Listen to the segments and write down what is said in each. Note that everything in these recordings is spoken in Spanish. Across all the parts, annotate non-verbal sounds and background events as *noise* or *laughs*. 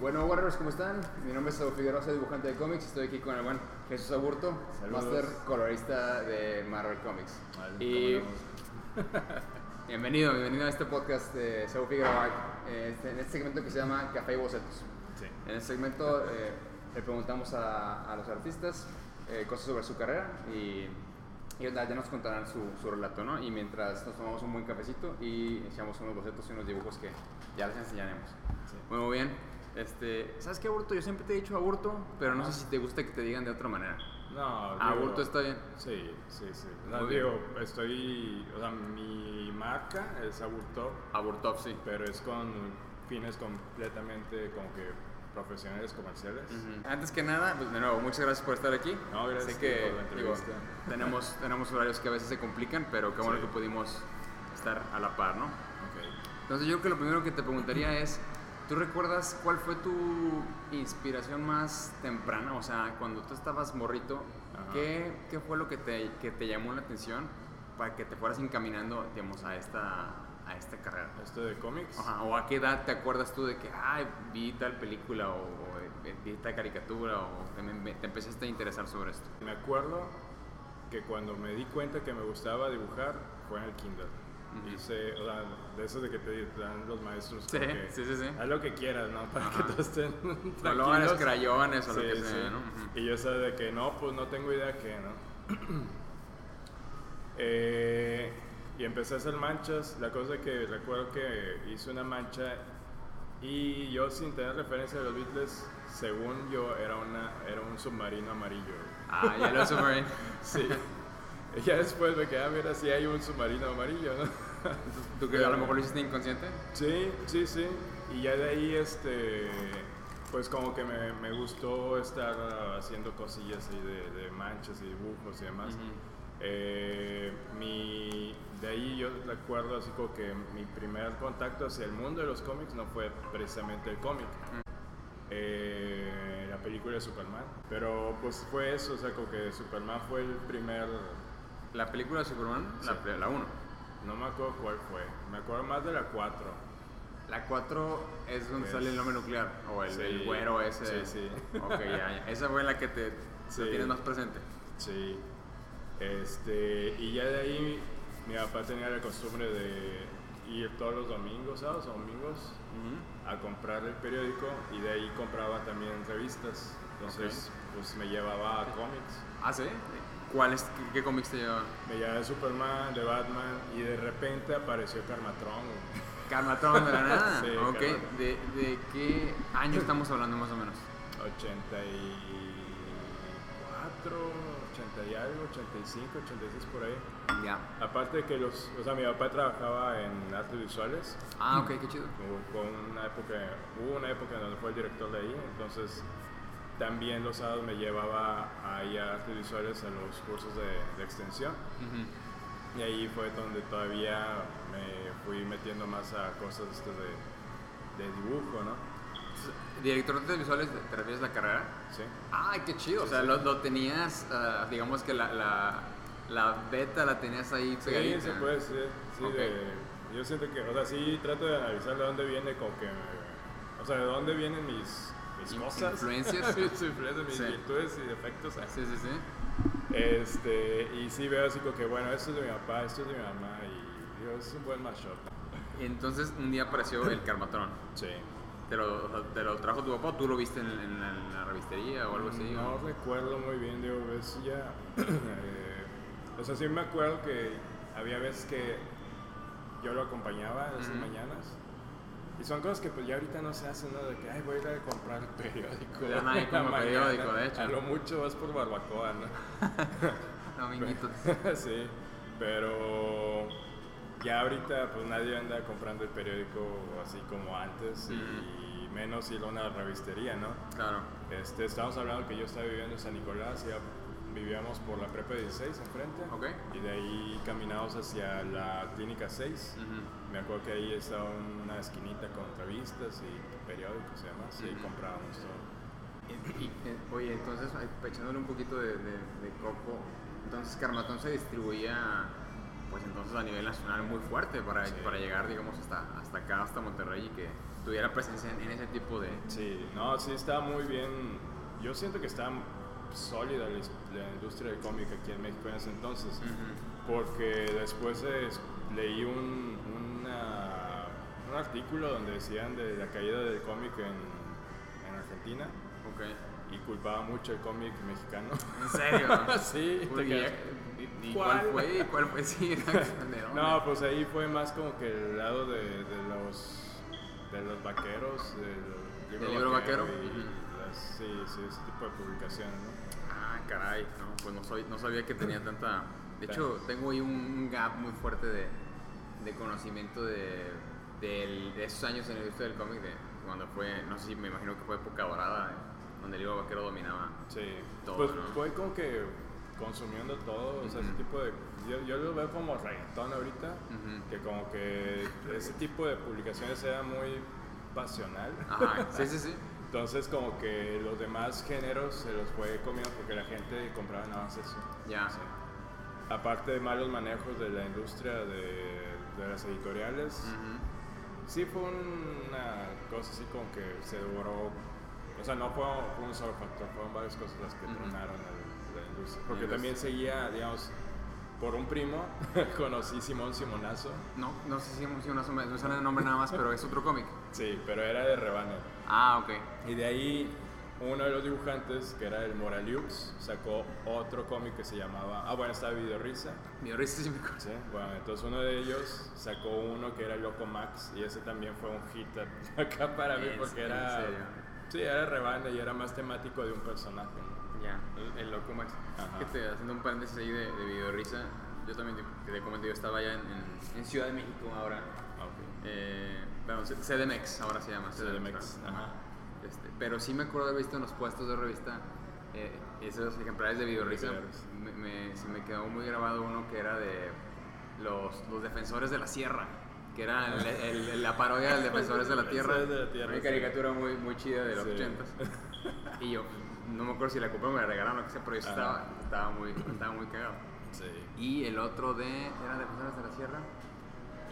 Bueno, Warriors, ¿cómo están? Mi nombre es Saúl Figueroa, soy dibujante de cómics. Estoy aquí con el buen Jesús Aburto, Saludos. master colorista de Marvel Comics. Vale, y ¿cómo *laughs* bienvenido, bienvenido a este podcast de Saúl Figueroa, eh, este- en este segmento que se llama Café y Bocetos. Sí. En este segmento eh, le preguntamos a, a los artistas eh, cosas sobre su carrera y ellos ya ya nos contarán su, su relato, ¿no? Y mientras nos tomamos un buen cafecito y echamos unos bocetos y unos dibujos que ya les enseñaremos. Sí. Muy, muy bien. Este, ¿Sabes qué, Aburto? Yo siempre te he dicho Aburto, pero no sé si te gusta que te digan de otra manera. No, digo, Aburto está bien. Sí, sí, sí. No, digo, estoy. O sea, mi marca es Aburto, Aburtov, sí. pero es con fines completamente como que profesionales comerciales. Ujú. Antes que nada, pues de nuevo, muchas gracias por estar aquí. No, gracias Sé que por la digo, tenemos, *laughs* tenemos horarios que a veces se complican, pero qué bueno Sí. que pudimos estar a la par, ¿no? Ok. Entonces yo creo que lo primero que te preguntaría es, ¿tú recuerdas cuál fue tu inspiración más temprana? O sea, cuando tú estabas morrito. ¿qué, qué fue lo que te, que te llamó la atención para que te fueras encaminando, digamos, a esta, a esta carrera? Esto de cómics. Ajá, ¿O a qué edad te acuerdas tú de que, ay, vi tal película o, o, eh, vi tal caricatura o te, me- te empezaste a interesar sobre esto? Me acuerdo que cuando me di cuenta que me gustaba dibujar fue en el kinder. Hice, o sea, de eso de que te dan los maestros. Sí, que, sí, sí, sí. Haz lo que quieras, ¿no? Para Ajá. que todos estén *laughs* Colores, crayones o lo que sí. sea, ¿no? Y yo sabía de que no, pues no tengo idea qué, ¿no? *clears throat* Eh, y empecé a hacer manchas. La cosa es que recuerdo que hice una mancha y yo sin tener referencia de los Beatles, según yo, era, una, era un submarino amarillo. Ah, Yellow Submarine. *laughs* Sí. Y ya después me quedé a ver si hay un submarino amarillo, ¿no? ¿Tú que a lo mejor lo hiciste inconsciente? Sí, sí, sí. Y ya de ahí, este, pues como que me, me gustó estar haciendo cosillas ahí de, de manchas y dibujos y demás. Eh, mi, de ahí yo recuerdo así como que mi primer contacto hacia el mundo de los cómics no fue precisamente el cómic. Eh, la película de Superman. Pero pues fue eso, o sea, como que Superman fue el primer... La película de Superman, Sí. la 1. No me acuerdo cuál fue. Me acuerdo más de la 4. La 4 es donde Es- sale el nombre nuclear, o el, Sí. el güero ese. Sí, sí. Ok, ya, ya. Esa fue la que te Sí. tienes más presente. Sí. Este, y ya de ahí mi papá tenía la costumbre de ir todos los domingos, sábados o domingos, a comprar el periódico y de ahí compraba también revistas. Entonces, pues me llevaba a cómics. Ah, ¿sí? ¿Cuáles, qué, qué cómics te llevaban? Me llevaba de Superman, de Batman y de repente apareció Carmatron. Carmatron de la nada. *laughs* Sí, ok, Carmatron. ¿De, ¿de qué año estamos hablando más o menos? 84, 80 y algo, 85, 86 por ahí. Ya. Aparte de que los, o sea, mi papá trabajaba en artes visuales. Ah, ok, qué chido. Hubo una época, hubo una época en donde fue el director de ahí, entonces también los sábados me llevaba ahí a artes visuales a los cursos de, de extensión y ahí fue donde todavía me fui metiendo más a cosas estas de, de dibujo, ¿no? ¿Director de artes visuales te refieres a la carrera? Sí. Ay, qué chido. O sea, sí. lo, lo tenías, ah, digamos que la, la, la beta la tenías ahí Sí, pegadita. se puede decir. Sí, Ok. de- yo siento que, o sea, sí trato de analizar de dónde viene como que, o sea, de dónde vienen mis, mis In- cosas. influencias. *laughs* mis influencias, mis Sí. virtudes y defectos. Sí, sí, sí. Este, y sí veo así como que, bueno, esto es de mi papá, esto es de mi mamá, y digo, es un buen mashup. Y entonces un día apareció el Carmatron. Sí. ¿Te lo, te lo trajo tu papá o tú lo viste en, en la, en la revistería o algo así? No o- recuerdo muy bien, digo, ves ya. *clears throat* o sea, sí me acuerdo que había veces que yo lo acompañaba en esas Ujú. mañanas. Y son cosas que pues ya ahorita no se hacen, ¿no? De que, ay, voy a ir a comprar el periódico. Ya nadie *laughs* compra periódico, de hecho. A lo mucho vas por barbacoa, ¿no? *laughs* Dominguitos. *laughs* sí, pero ya ahorita pues nadie anda comprando el periódico así como antes y menos ir a una revistería, ¿no? Claro. Este, estamos hablando que yo estaba viviendo en San Nicolás, ya vivíamos por la prepa 16 enfrente Ok. y de ahí caminamos hacia la clínica 6. Ujú. Me acuerdo que ahí estaba una esquinita con revistas y periódicos y demás, y ahí comprábamos todo. Y, y, eh, oye, entonces, echándole un poquito de, de, de coco, entonces Carmatón se distribuía pues entonces a nivel nacional muy fuerte para, Sí. para llegar, digamos, hasta, hasta acá, hasta Monterrey y que tuviera presencia en, en ese tipo de... Sí, no, sí está muy bien. Yo siento que está sólida la, la industria del cómic aquí en México en ese entonces. Porque después es- leí un, una- un artículo donde decían de la caída del cómic en, en Argentina y culpaba mucho el cómic mexicano. ¿En serio? *laughs* sí, Uy, ¿Y, y ¿Cuál? cuál fue? ¿Y ¿Cuál fue? *laughs* Sí. No, pues ahí fue más como que el lado de, de los de los vaqueros, del ¿Del libro vaquero? y Ujú. las- sí, sí, ese tipo de publicaciones, ¿no? Ah, caray, no, pues no, soy, no sabía que tenía tanta... De hecho, tengo ahí un, gap muy fuerte de, de conocimiento de, del- de esos años en el industria del cómic, de cuando fue, no sé si me imagino que fue época dorada, eh, donde el libro vaquero dominaba. Sí, Todo, pues ¿no? fue como que consumiendo todo, o sea, ese tipo de... Yo, yo lo veo como reggaetón ahorita, que como que ese tipo de publicaciones era muy pasional. Ajá, sí, sí, sí. *laughs* Entonces como que los demás géneros se los fue comiendo porque la gente compraba nada más eso. Ya. Sí. Aparte de malos manejos de la industria de, de las editoriales, sí fue una cosa así como que se devoró. O sea, no fue un solo factor, fueron varias cosas las que Ujú. tronaron la industria. Porque La también seguía, digamos, por un primo, *laughs* conocí Simón Simonazo. No, no sé si una sombra, no suena el nombre nada más, pero es otro cómic. Sí, pero era de Rebane. Ah, ok. Y de ahí uno de los dibujantes, que era el Moraliux, sacó otro cómic que se llamaba. Ah, bueno, estaba Video Risa. Mi risa sí me acuerdo. Sí, bueno, entonces uno de ellos sacó uno que era Loco Max y ese también fue un hit *laughs* acá para mí ¿En- porque era. Sí, era rebane y era más temático de un personaje. ¿no? Ya, el, el loco Max. Ajá. Que te, haciendo un paréntesis ahí de, de video risa, yo también te, te comenté, yo estaba allá en, en, en Ciudad de México ahora. Ah, ok. Eh, bueno, CDMX ahora se llama. CDMX, Ajá. ajá. Este, pero sí me acuerdo de haber visto en los puestos de revista eh, esos ejemplares de video De risa. Me, me- se me quedó muy grabado uno que era de los, los defensores de la sierra. Que era el- el- la parodia del Defensores de la *laughs* Tierra. Defensores de la Tierra, Una sí. caricatura muy, muy chida de los Sí. 80 *laughs* Y yo, no me acuerdo si la compré o me la regalaron o qué sé, pero yo estaba, estaba, muy, estaba muy cagado. Sí. Y el otro de. Era Defensores de la Sierra.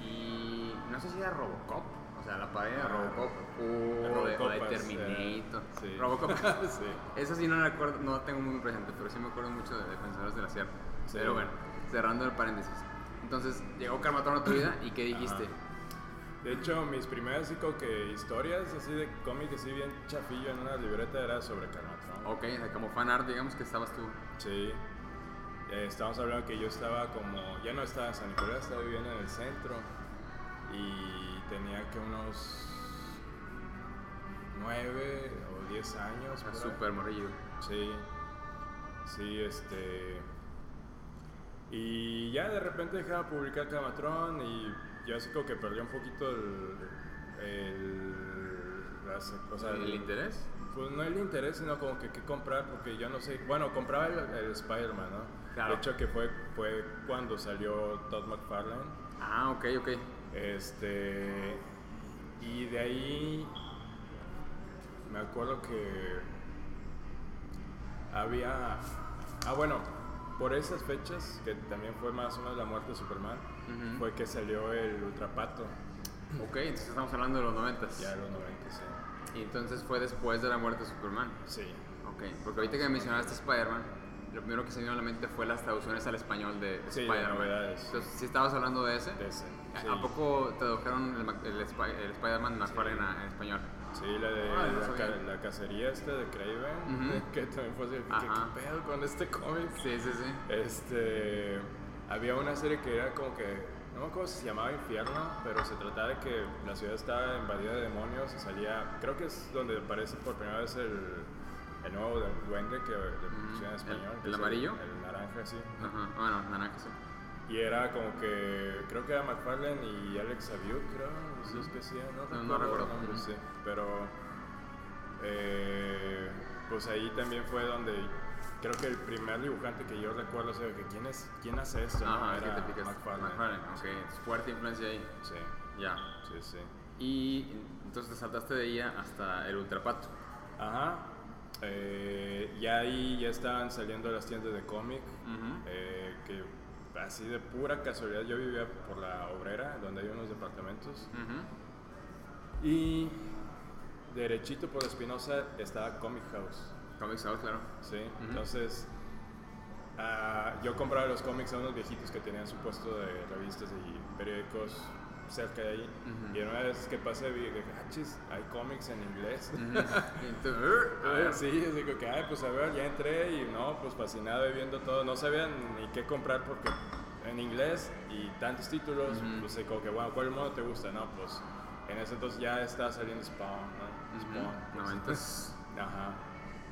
Y. No sé si era Robocop. O sea, la parodia de Ah, Robocop. O de de, Robocop o de es, Terminator. eh, sí. Robocop. *laughs* sí. Eso sí no recuerdo, no tengo muy presente, pero sí me acuerdo mucho de Defensores de la Sierra. Sí. Pero bueno, cerrando el paréntesis. Entonces, llegó Carmatón a tu vida y ¿qué dijiste? Ajá. De hecho, mis primeras así que historias así de cómic así bien chafillo en una libreta era sobre Carmatron. Ok, o sea, como fan art, digamos que estabas tú. Sí. Eh, estábamos hablando que yo estaba como, ya no estaba en San Nicolás, estaba viviendo en el centro y tenía que unos nueve o diez años. por ahí. Súper morrillo. Sí, sí, este. Y ya de repente dejaba de publicar Camatrón y yo así como que perdí un poquito el. el las- o sea, ¿El interés? Pues no el interés, sino como que qué comprar, porque yo no sé. Bueno, compraba el, el Spider-Man, ¿no? Claro. De hecho, que fue, fue cuando salió Todd McFarlane. Ah, ok, ok. Este. Y de ahí. Me acuerdo que. Había. Ah, bueno, por esas fechas, que también fue más o menos la muerte de Superman, fue que salió el Ultrapato. Ok, entonces estamos hablando de los 90. Ya en los 90, sí. Y entonces fue después de la muerte de Superman. Sí. Ok, porque ahorita que mencionaste Spider-Man, lo primero que se vino a la mente fue las traducciones al español de, Sí, de Spider-Man. Entonces, si estabas hablando de ese, De ese, ¿a- sí. ¿a poco tradujeron el, el, el Spider-Man McFarlane en español? Sí, la de Ah, la, cacería esta de Craven, *laughs* que también fue así, ¿qué, Ajá. qué pedo con este cómic? Sí, sí, sí. Este, había una serie que era como que, no me acuerdo si se llamaba Infierno, pero se trataba de que la ciudad estaba invadida de demonios y salía, creo que es donde aparece por primera vez el, el nuevo de- duende que le pusieron en ¿El- español. el es amarillo? El, naranja, sí. Ajá, bueno, naranja sí. Y era como que, creo que era McFarlane y Alex Abiud, creo, esos que hacían, no, No, no recuerdo Ujú. sí, pero eh, pues ahí también fue donde creo que el primer dibujante que yo recuerdo, o sea, que quién, es, quién hace esto, ¿no? Ajá, ¿qué era te picas? McFarlane. McFarlane, ok. Fuerte influencia ahí. Sí, Ya. sí, sí. Y entonces te saltaste de ella hasta el Ultrapato. Ajá. Eh, ya ahí ya estaban saliendo las tiendas de cómic, Ujú. eh, que así de pura casualidad, yo vivía por la obrera, donde hay unos departamentos. Ujú. Y derechito por Espinosa estaba Comic House. Comics House, claro. Sí, entonces ah, yo compraba los cómics a unos viejitos que tenían su puesto de revistas y periódicos cerca de ahí. Ujú. Y una vez que pasé vi que, ah, chis, hay cómics en inglés. Entonces, *laughs* a Ah, ver. sí, así que, ay, pues a ver, ya entré y no, pues fascinado y viendo todo. No sabía ni qué comprar porque en inglés y tantos títulos, Ujú. pues como que, bueno, ¿cuál modo te gusta? No, pues en ese entonces ya está saliendo Spawn, ¿no? Spawn. pues, Noventas. *laughs* Ajá.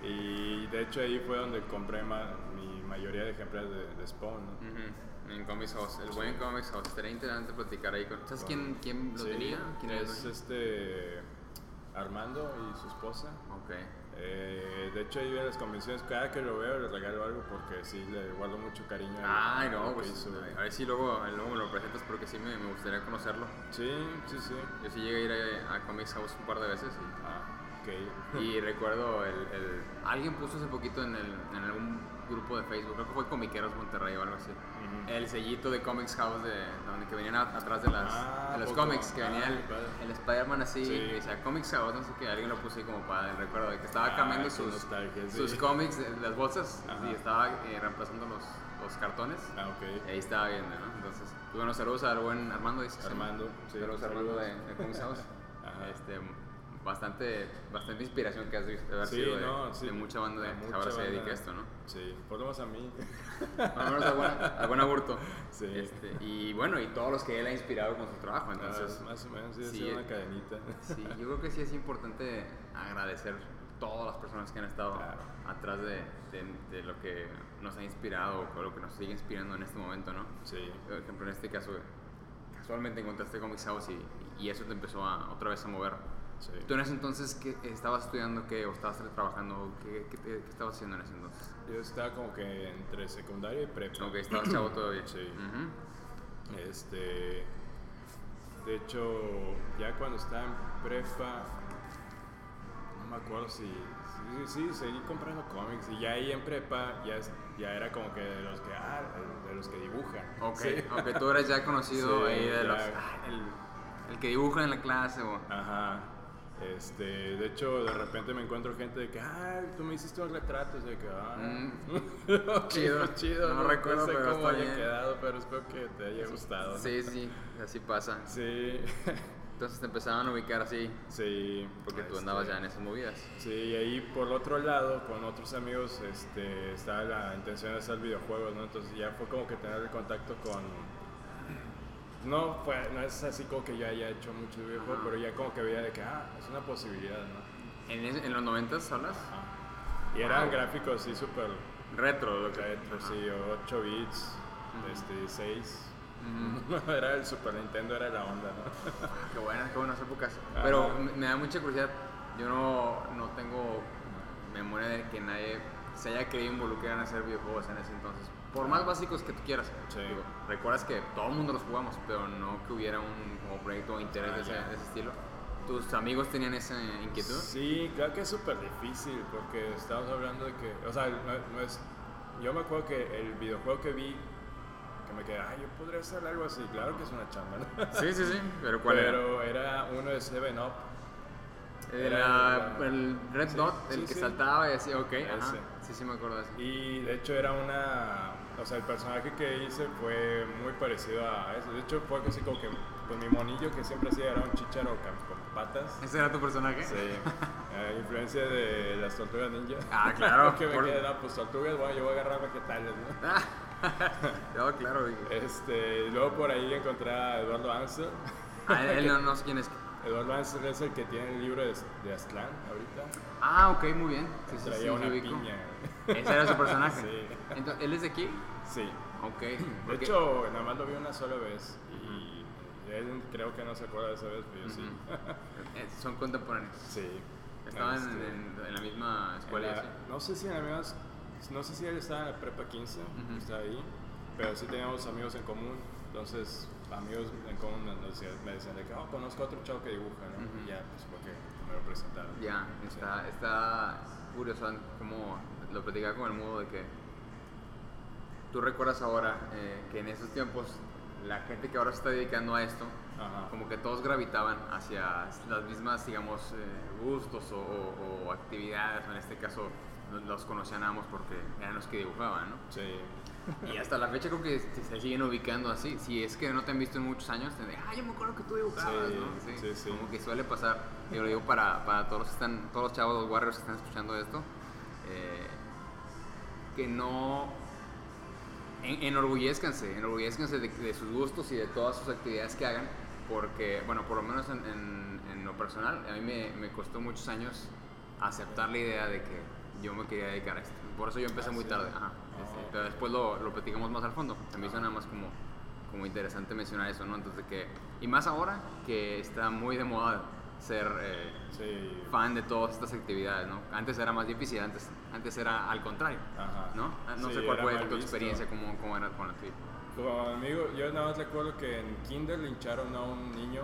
Y de hecho ahí fue donde compré ma- mi mayoría de ejemplares de, de Spawn, ¿no? Ujú, En Comics House, el buen Comics House. Estaría interesante platicar ahí con. ¿Sabes quién, quién lo Sí, tenía? ¿Quién es este Armando y su esposa. Ok. Eh, de hecho, ahí en las convenciones, cada que lo veo le regalo algo porque sí le guardo mucho cariño. Ay, no, pues hizo. a ver si luego, luego me lo presentas porque sí me, me gustaría conocerlo. Sí, sí, sí. Yo sí llegué a ir a, a Comics House un par de veces y Ah, ok. Y *laughs* recuerdo el, el- Alguien puso hace poquito en, el, en algún grupo de Facebook, creo que fue Comiqueros Monterrey o algo así. El sellito de Comics House de donde que venían a- atrás de, las, Ah, de los poco. cómics, que Ah, venía el, el Spider-Man así, Sí. y decía Comics House, no sé qué, alguien lo puso ahí como para el recuerdo de que estaba Ah, cambiando sus, sí. sus cómics, las bolsas, Ajá. y estaba eh, reemplazando los, los cartones. Ah, Y ok. ahí estaba viendo, ¿no? Entonces, pues, bueno, saludos al buen Armando, dice. Armando, sí, saludos Armando de, de Comics House. *laughs* Ajá. Este, bastante, bastante inspiración que has visto, haber Sí, sido de, no, sí. de mucha banda de, mucha ahora se dedica a esto, ¿no? Sí, por lo menos a mí. Al menos a buen, a buen aburto. *laughs* Sí. Este, y bueno, y todos los que él ha inspirado con su trabajo, entonces... Ah, más o menos, sí, sí, eh, una cadenita. Sí, yo creo que sí es importante agradecer todas las personas que han estado Claro. atrás de, de- de lo que nos ha inspirado o lo que nos sigue inspirando en este momento, ¿no? Sí. Por ejemplo, en este caso, casualmente encontraste Comics House y, y eso te empezó a, otra vez a mover. Sí. ¿Tú en ese entonces qué, estabas estudiando qué o estabas trabajando? ¿Qué, qué, estabas haciendo en ese entonces? Yo estaba como que entre secundaria y prepa. Ok, estabas chavo todavía. Sí. Este. De hecho, ya cuando estaba en prepa, no me acuerdo si. Sí, sí, sí, seguí comprando cómics. Y ya ahí en prepa, ya, ya era como que de los que, ah, de los que dibujan. Ok, Sí. ok, tú eres ya conocido *laughs* Sí, ahí de ya. los... ah, el, el que dibuja en la clase o... Ajá. Este, de hecho, de repente me encuentro gente de que, ah, tú me hiciste un retrato. de que, ah, Mm. *laughs* Chido. chido. No recuerdo, sé pero cómo está haya bien. quedado, pero espero que te haya gustado. ¿no? *laughs* Sí, sí, así pasa. Sí. Entonces te empezaban a ubicar así Sí. porque tú este, andabas ya en esas movidas. Sí, y ahí por otro lado, con otros amigos, este, estaba la intención de hacer videojuegos, ¿no? Entonces ya fue como que tener el contacto con... No, fue, no es así como que yo haya hecho mucho videojuegos, Ajá. pero ya como que veía de que, ah, es una posibilidad, ¿no? ¿En, en los noventas hablas? Ajá. Y eran Wow. gráficos así súper Retro, lo que... retro, Ajá. sí, 8 bits, Ujú. este, 6. Ujú. *laughs* era el Super Nintendo, era la onda, ¿no? Qué buenas, qué buenas épocas. Ajá. Pero me, me da mucha curiosidad. Yo no, no tengo memoria de que nadie se haya querido involucrar en hacer videojuegos en ese entonces. Por más básicos que tú quieras. Sí. Digo, recuerdas que todo el mundo los jugamos, pero no que hubiera un como proyecto o interés Ah, de, ese, de ese estilo. ¿Tus amigos tenían esa inquietud? Sí, creo que es súper difícil porque estamos hablando de que, o sea, no, no es, yo me acuerdo que el videojuego que vi, que me quedé, ay, yo podría hacer algo así, claro que es una chamba, ¿no? *laughs* Sí, sí, sí. Pero ¿cuál era? Pero era uno de 7-Up, Era el Red Sí, Dot, el sí, que sí. saltaba y decía, ok, ajá. Sí, sí me acuerdo de eso. y de hecho era una, o sea, el personaje que hice fue muy parecido a eso, de hecho fue así como que, con mi monillo que siempre hacía era un chicharo con, patas. ¿Ese era tu personaje? Sí, eh, influencia de las tortugas ninja. Ah, claro, *laughs* que me por- quedé, no, pues tortugas, bueno, yo voy a agarrar vegetales, ¿no? *laughs* no, claro. Este, luego por ahí encontré a Eduardo Ansel. *laughs* Ah, él no, no sé quién es. Eduardo Ansel es el que tiene el libro de, de Aztlán ahorita. Ah, ok, muy bien. Sí, Traía sí, una sí, ubico. piña. Ese era su personaje. Sí. Entonces, ¿Él es de aquí? Sí. Ok. De hecho, nada más lo vi una sola vez y él creo que no se acuerda de esa vez, pero yo sí. Eh, son contemporáneos. sí. Estaban en, Este, en- en la misma escuela. en la- no sé si en la misma- no sé si él estaba en la prepa 15, Ujú. estaba ahí, pero sí teníamos amigos en común, entonces amigos en común me decían de que oh, conozco a otro chavo que dibuja, ¿no? Y ya, pues porque me lo presentaron. Ya, Sí. está, está curioso como lo platicaba con el mudo de que ¿Tú recuerdas ahora eh, que en esos tiempos la gente que ahora se está dedicando a esto, Ajá. como que todos gravitaban hacia las mismas, digamos, eh, gustos o, o- o actividades, en este caso los- ambos porque eran los que dibujaban, ¿no? Sí. Y hasta la fecha creo que se, siguen ubicando así. Si es que no te han visto en muchos años, te dicen, ah, yo me acuerdo que tú dibujabas, Sí, ¿no? sí, sí. Como que suele pasar. Yo lo digo para, para todos, los que están, todos los chavos, los warriors que están escuchando esto, eh, que no... En, enorgullezcanse, enorgullezcanse de, de sus gustos y de todas sus actividades que hagan, porque, bueno, por lo menos en, en- en lo personal, a mí me, me costó muchos años aceptar la idea de que yo me quería dedicar a esto. Por eso yo empecé Ah, muy sí. tarde, ajá. Este, Ah. pero después lo, lo platicamos más al fondo. A mí suena más como, como interesante mencionar eso, ¿no? Entonces, que, y más ahora que está muy de moda ser eh, Sí. fan de todas estas actividades, ¿no? Antes era más difícil, antes, antes era al contrario, Ajá. ¿no? Ah, No Sí, sé cuál fue tu visto. experiencia, cómo, cómo era con la tuya. Como amigo, yo nada más recuerdo que en Kinder lincharon a un niño.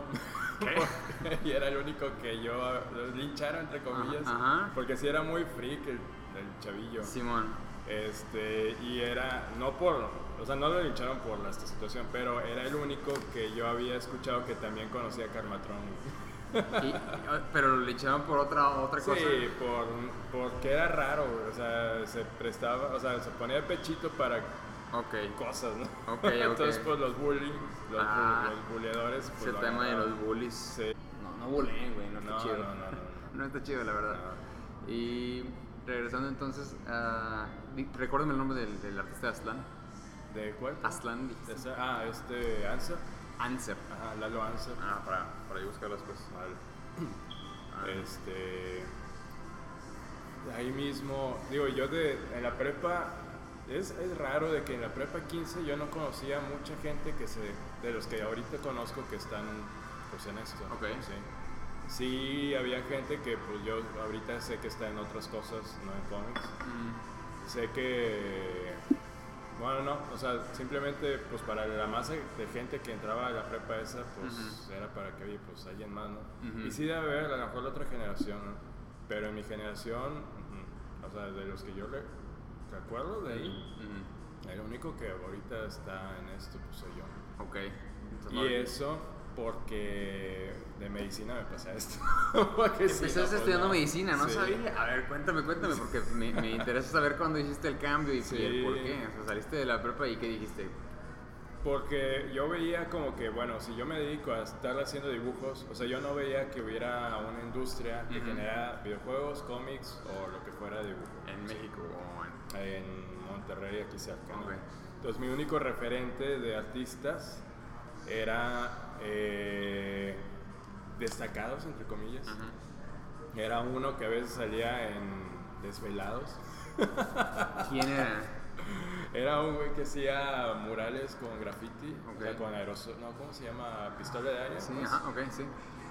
*laughs* *laughs* y era el único que yo lincharon, entre comillas. Ajá. Porque sí era muy freak el, el chavillo. Simón. Este, y era, no por, o sea, no lo lincharon por esta situación, pero era el único que yo había escuchado que también conocía a Carmatron. Y- ah, pero lo echaban por otra, otra cosa. Sí, por, porque era raro, o sea, se prestaba, o sea, se ponía pechito para cosas, ¿no? *laughs* Entonces, pues los bullying, los, bu- Ah, los buleadores, pues Ese tema de los bullies. Sí. No, no bullying, güey, no está No, chido. no, no, no, no. *laughs* Está chido, la verdad. Y regresando entonces, a di- recuérdame el nombre del, del artista de Aslan. ¿De cuál? Aslan, ah, este, Ansa. Answer. Ajá, Lalo Ansa. Ah, para, para buscar las cosas. Vale. *clears throat* Ah. Este. Ahí mismo, digo, yo de, en la prepa, es, es raro de que en la prepa 15 yo no conocía mucha gente que se, de los que ahorita conozco que están pues en esto. Ok. Sí. Sí, había gente que pues yo ahorita sé que está en otras cosas, no en cómics. Mm, Sé que, bueno, no, o sea, simplemente pues para la masa de gente que entraba a la prepa esa, pues Ujú. era para que, oye, pues alguien más, ¿no? Ujú. Y sí debe haber a lo mejor la otra generación, ¿no? Pero en mi generación, ujú, o sea, de los que yo re- recuerdo de ahí, el único que ahorita está en esto, pues soy yo. ok. Entonces, Y no- eso porque de medicina me pasa esto. *laughs* Porque sí, Empezaste no, pues, estudiando no. medicina, ¿no Sí. sabía? A ver, cuéntame, cuéntame, porque me, me *laughs* interesa saber cuándo hiciste el cambio y, el por qué. O sea, saliste de la prepa y qué dijiste. Porque yo veía como que, bueno, si yo me dedico a estar haciendo dibujos, o sea, yo no veía que hubiera una industria que Ujú. generara videojuegos, cómics o lo que fuera dibujo. En México o en. En Monterrey, aquí cerca. ¿no? Ok. Entonces, mi único referente de artistas era eh, destacados, entre comillas. Era uno que a veces salía en Desvelados. ¿Quién era? *laughs* Era un güey que hacía murales con graffiti, o sea, Ok. con aerosol, no, ¿cómo se llama? Pistola de aire. Sí, ajá, ok, sí.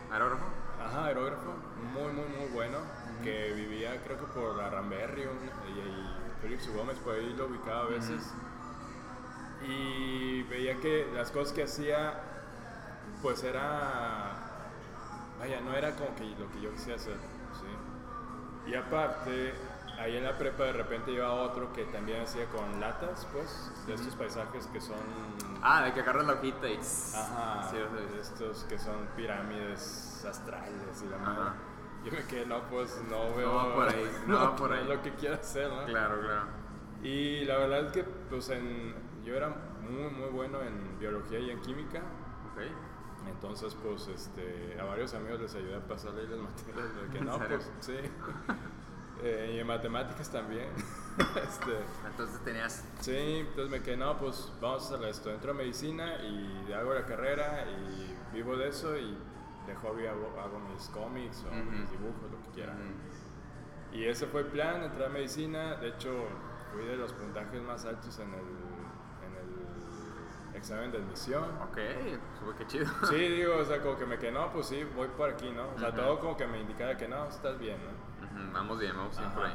¿Aerógrafo? Ajá, aerógrafo, muy, muy, muy bueno, que vivía creo que por la Ramberry un- y, y Félix Gómez, por ahí lo ubicaba a veces. Y veía que las cosas que hacía, pues era, vaya, no era como que lo que yo quisiera hacer, ¿sí? Y aparte, ahí en la prepa de repente iba otro que también hacía con latas, pues, de estos paisajes que son... Ah, de que agarras la hojita y. Ajá, Sí, de estos que son pirámides astrales y la madre. Yo me quedé, no, pues no veo. va por ahí, no va *laughs* por ahí. lo que quiero hacer, ¿no? Claro, claro. Y la verdad es que, pues, en, yo era muy, muy bueno en biología y en química. Ok. Entonces, pues, este, a varios amigos les ayudé a pasarle ahí las materias. De que ¿En no, pues, sí. *laughs* Eh, y en matemáticas también. *laughs* este, Entonces tenías. Sí, entonces me quedé, no, pues vamos a hacer esto. Entro a medicina y hago la carrera y vivo de eso y de hobby hago, hago mis cómics o Ujú. mis dibujos, lo que quiera. Ujú. Y ese fue el plan, entrar a medicina. De hecho, fui de los puntajes más altos en el examen de admisión. Ok, pues qué chido. Sí, *laughs* digo, o sea, como que me quedé, no, pues sí, voy por aquí, ¿no? O sea, Ujú. todo como que me indicaba que no, estás bien, ¿no? Ujú, Vamos bien, vamos bien por ahí.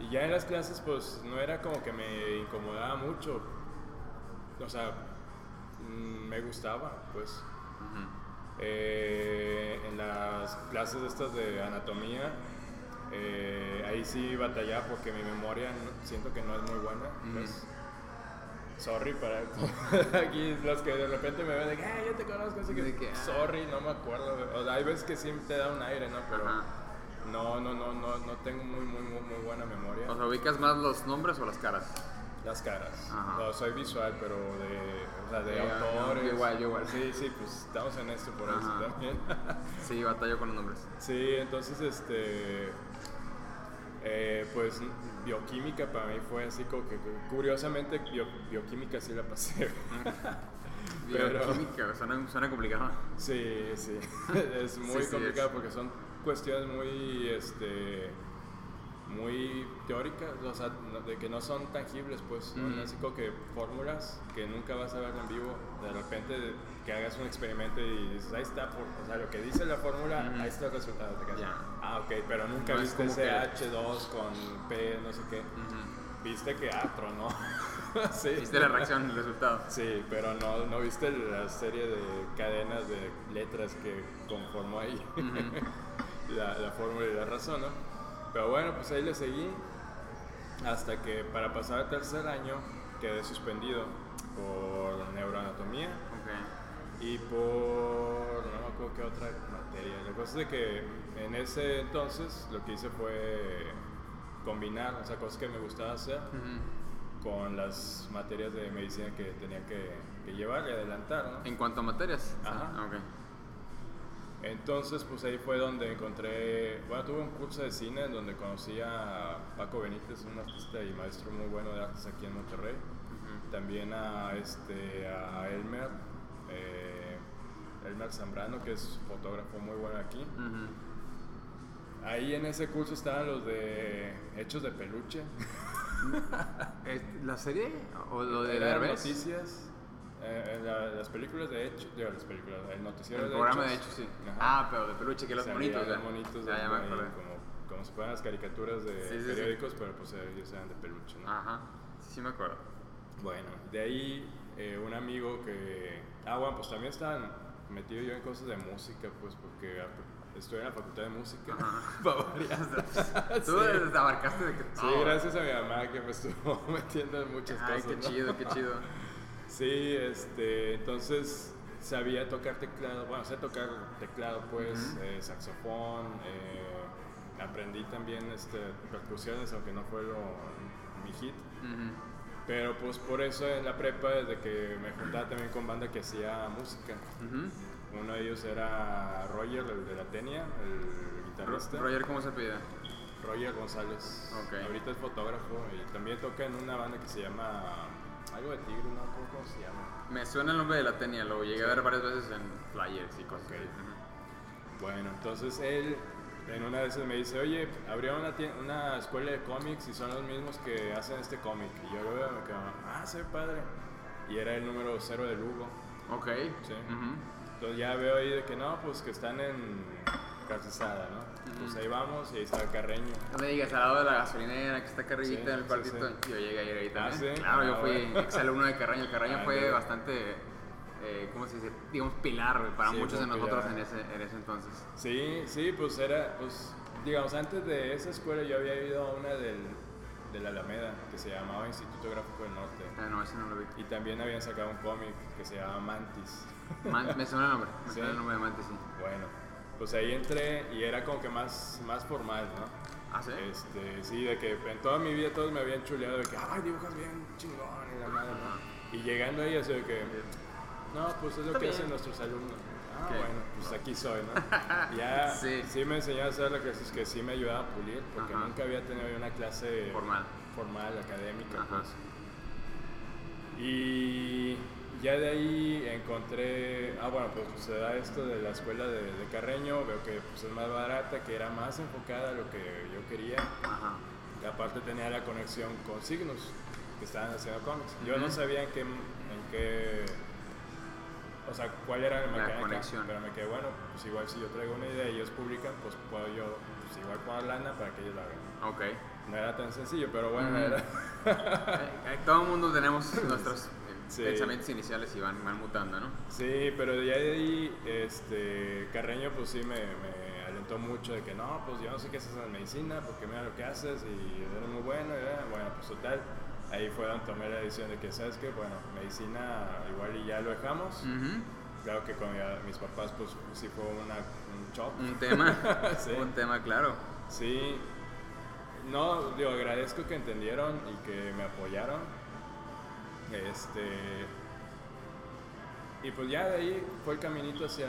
Y ya en las clases, pues no era como que me incomodaba mucho. O sea, mm, me gustaba, pues. Ujú. Eh, en las clases estas de anatomía, eh, ahí sí batallaba porque mi memoria no- siento que no es muy buena. Pues. Sorry para *laughs* aquí los que de repente me ven de que, ah, yo te conozco, así que, ah. sorry, no me acuerdo. güey. O sea, hay veces que sí te da un aire, ¿no? Pero Ajá. no, no, no, no, no tengo muy, muy, muy, muy buena memoria. O sea, ¿ubicas más los nombres o las caras? Las caras. Ajá. No, soy visual, pero de, o sea, de autores. yo igual, igual. Sí, sí, pues estamos en esto por eso también. Sí, batallo con los nombres. sí, entonces, este. Eh, pues bioquímica para mí fue así como que curiosamente bio- bioquímica sí la pasé. *laughs* Pero- Bioquímica, suena, suena complicado. Sí, sí. *laughs* es muy Sí, sí, complicado es. porque son cuestiones muy, este, muy teóricas, o sea, de que no son tangibles, pues, ¿no? Mm. así como que fórmulas que nunca vas a ver en vivo, de repente que hagas un experimento y dices, ahí está, por- o sea, lo que dice la fórmula, Ujú. ahí está el resultado. Te Ya. Ah, ok, pero nunca No viste ese que- H2 con P, no sé qué. Ujú. Viste que ah, tronó. *laughs* sí. Viste la reacción, el resultado. Sí, pero no, no viste la serie de cadenas de letras que conformó ahí *laughs* la, la fórmula y la razón, ¿no? Pero bueno, pues ahí le seguí hasta que para pasar al tercer año quedé suspendido por neuroanatomía. Y por no me acuerdo qué otra materia. La cosa es de que en ese entonces lo que hice fue combinar, o sea, cosas que me gustaba hacer con las materias de medicina que tenía que, que llevar y adelantar, ¿no? En cuanto a materias. Ajá. Ah, ok. Entonces, pues ahí fue donde encontré, bueno, tuve un curso de cine en donde conocí a Paco Benítez, un artista y maestro muy bueno de artes aquí en Monterrey. También a, este, a Elmer, eh, Elmer Zambrano, que es fotógrafo muy bueno aquí. Ujú. Ahí en ese curso estaban los de Hechos de Peluche. *laughs* ¿Es- ¿La serie? ¿O lo de Eran noticias. eh, la- las películas de Hechos, digo, las películas, el noticiero El de programa de Hechos. hecho, sí. Ajá. Ah, pero de peluche, que los bonitos, los monitos Ya, de- ya me como, como si fueran las caricaturas de Sí, sí, sí. periódicos, pero pues ellos eran de peluche, ¿no? Ajá. Sí, sí me acuerdo. Bueno, de ahí eh, un amigo que... Ah, bueno, pues también estaba metido yo en cosas de música, pues porque estoy en la facultad de música. *laughs* *laughs* Tú Sí. abarcaste de que Sí, gracias a mi mamá que me estuvo *laughs* metiendo en muchas Ay, cosas. qué ¿no? chido, qué chido. Sí, este, entonces sabía tocar teclado, bueno, sé tocar teclado, pues, eh, saxofón, eh, aprendí también este, percusiones, aunque no fue lo, mi hit. Ujú. Pero pues por eso en la prepa, desde que me juntaba también con banda que hacía música. Uno de ellos era Roger, el de la Tenia, el guitarrista. Roger, ¿cómo se pide? Roger González. Ok. Ahorita es fotógrafo y también toca en una banda que se llama algo de Tigre, no me acuerdo cómo se llama. Me suena el nombre de la tenia, lo llegué a ver varias veces en flyers y cosas. Ok. así. Ujú. Bueno, entonces él en una de esas me dice, oye, abrió una, una escuela de cómics y son los mismos que hacen este cómic. Y yo lo veo me quedo, ah, se ve padre. Y era el número cero de Lugo. Ok. Sí. Ujú. Entonces ya veo ahí de que no, pues que están en Carcizada, ¿no? Pues ahí vamos y ahí está Carreño. No me digas, al lado de la gasolinera que está acá arribita Sí, en el sí, cuartito. sí. Yo llegué a ir ahí Ah, también. ¿sí? Claro, yo Ah, fui bueno. exalumno de Carreño. Carreño Ah, fue ya. bastante, eh, ¿cómo se dice? Digamos, pilar para Sí, muchos de nosotros en ese, en ese entonces. Sí, sí, pues era, pues, digamos, antes de esa escuela yo había ido a una del, de la Alameda que se llamaba Instituto Gráfico del Norte. Ah, no, ese no lo vi. Y también habían sacado un cómic que se llama Mantis. Man- me suena el nombre. Me *laughs* Sí. suena el nombre de Mantis, sí. Bueno, pues ahí entré y era como que más, más formal, ¿no? ¿Ah, sí? Este, sí, de que en toda mi vida todos me habían chuleado de que, ay, dibujas bien chingón y la madre, ¿no? Y llegando ahí, así de que, no, pues es lo que hacen nuestros alumnos. Ah, bueno, pues aquí soy, ¿no? *laughs* Ya Sí. sí. me enseñó a hacer las clases que sí me ayudaba a pulir, porque Ajá. nunca había tenido una clase Formal. formal, académica, Ajá. pues. Y ya de ahí encontré, ah bueno, pues se da esto de la escuela de, de Carreño, veo que pues, es más barata, que era más enfocada a lo que yo quería. Ajá. Y aparte tenía la conexión con Signos, que estaban haciendo cómics. Yo no sabía en qué, en qué, o sea, cuál era la conexión. pero me quedé, bueno, pues igual si yo traigo una idea y ellos publican, pues puedo yo, pues igual poner lana para que ellos la hagan. Ok. No era tan sencillo, pero bueno, Ujú. era... *laughs* Eh, eh, todo el mundo tenemos *laughs* nuestros eh, Sí. pensamientos iniciales y van, van mutando, ¿no? Sí, pero ahí, de ahí este, Carreño pues sí me, me alentó mucho de que no, pues yo no sé qué haces en medicina, porque mira lo que haces y eres muy bueno, y, bueno, pues total, ahí fue donde tomé la decisión de que, ¿sabes qué? Bueno, medicina igual y ya lo dejamos. Ujú. Claro que con mi- mis papás, pues sí fue una, un shock. Un tema, *laughs* Sí. un tema claro. Sí, no, digo, agradezco que entendieron y que me apoyaron. Este. Y pues ya de ahí fue el caminito hacia,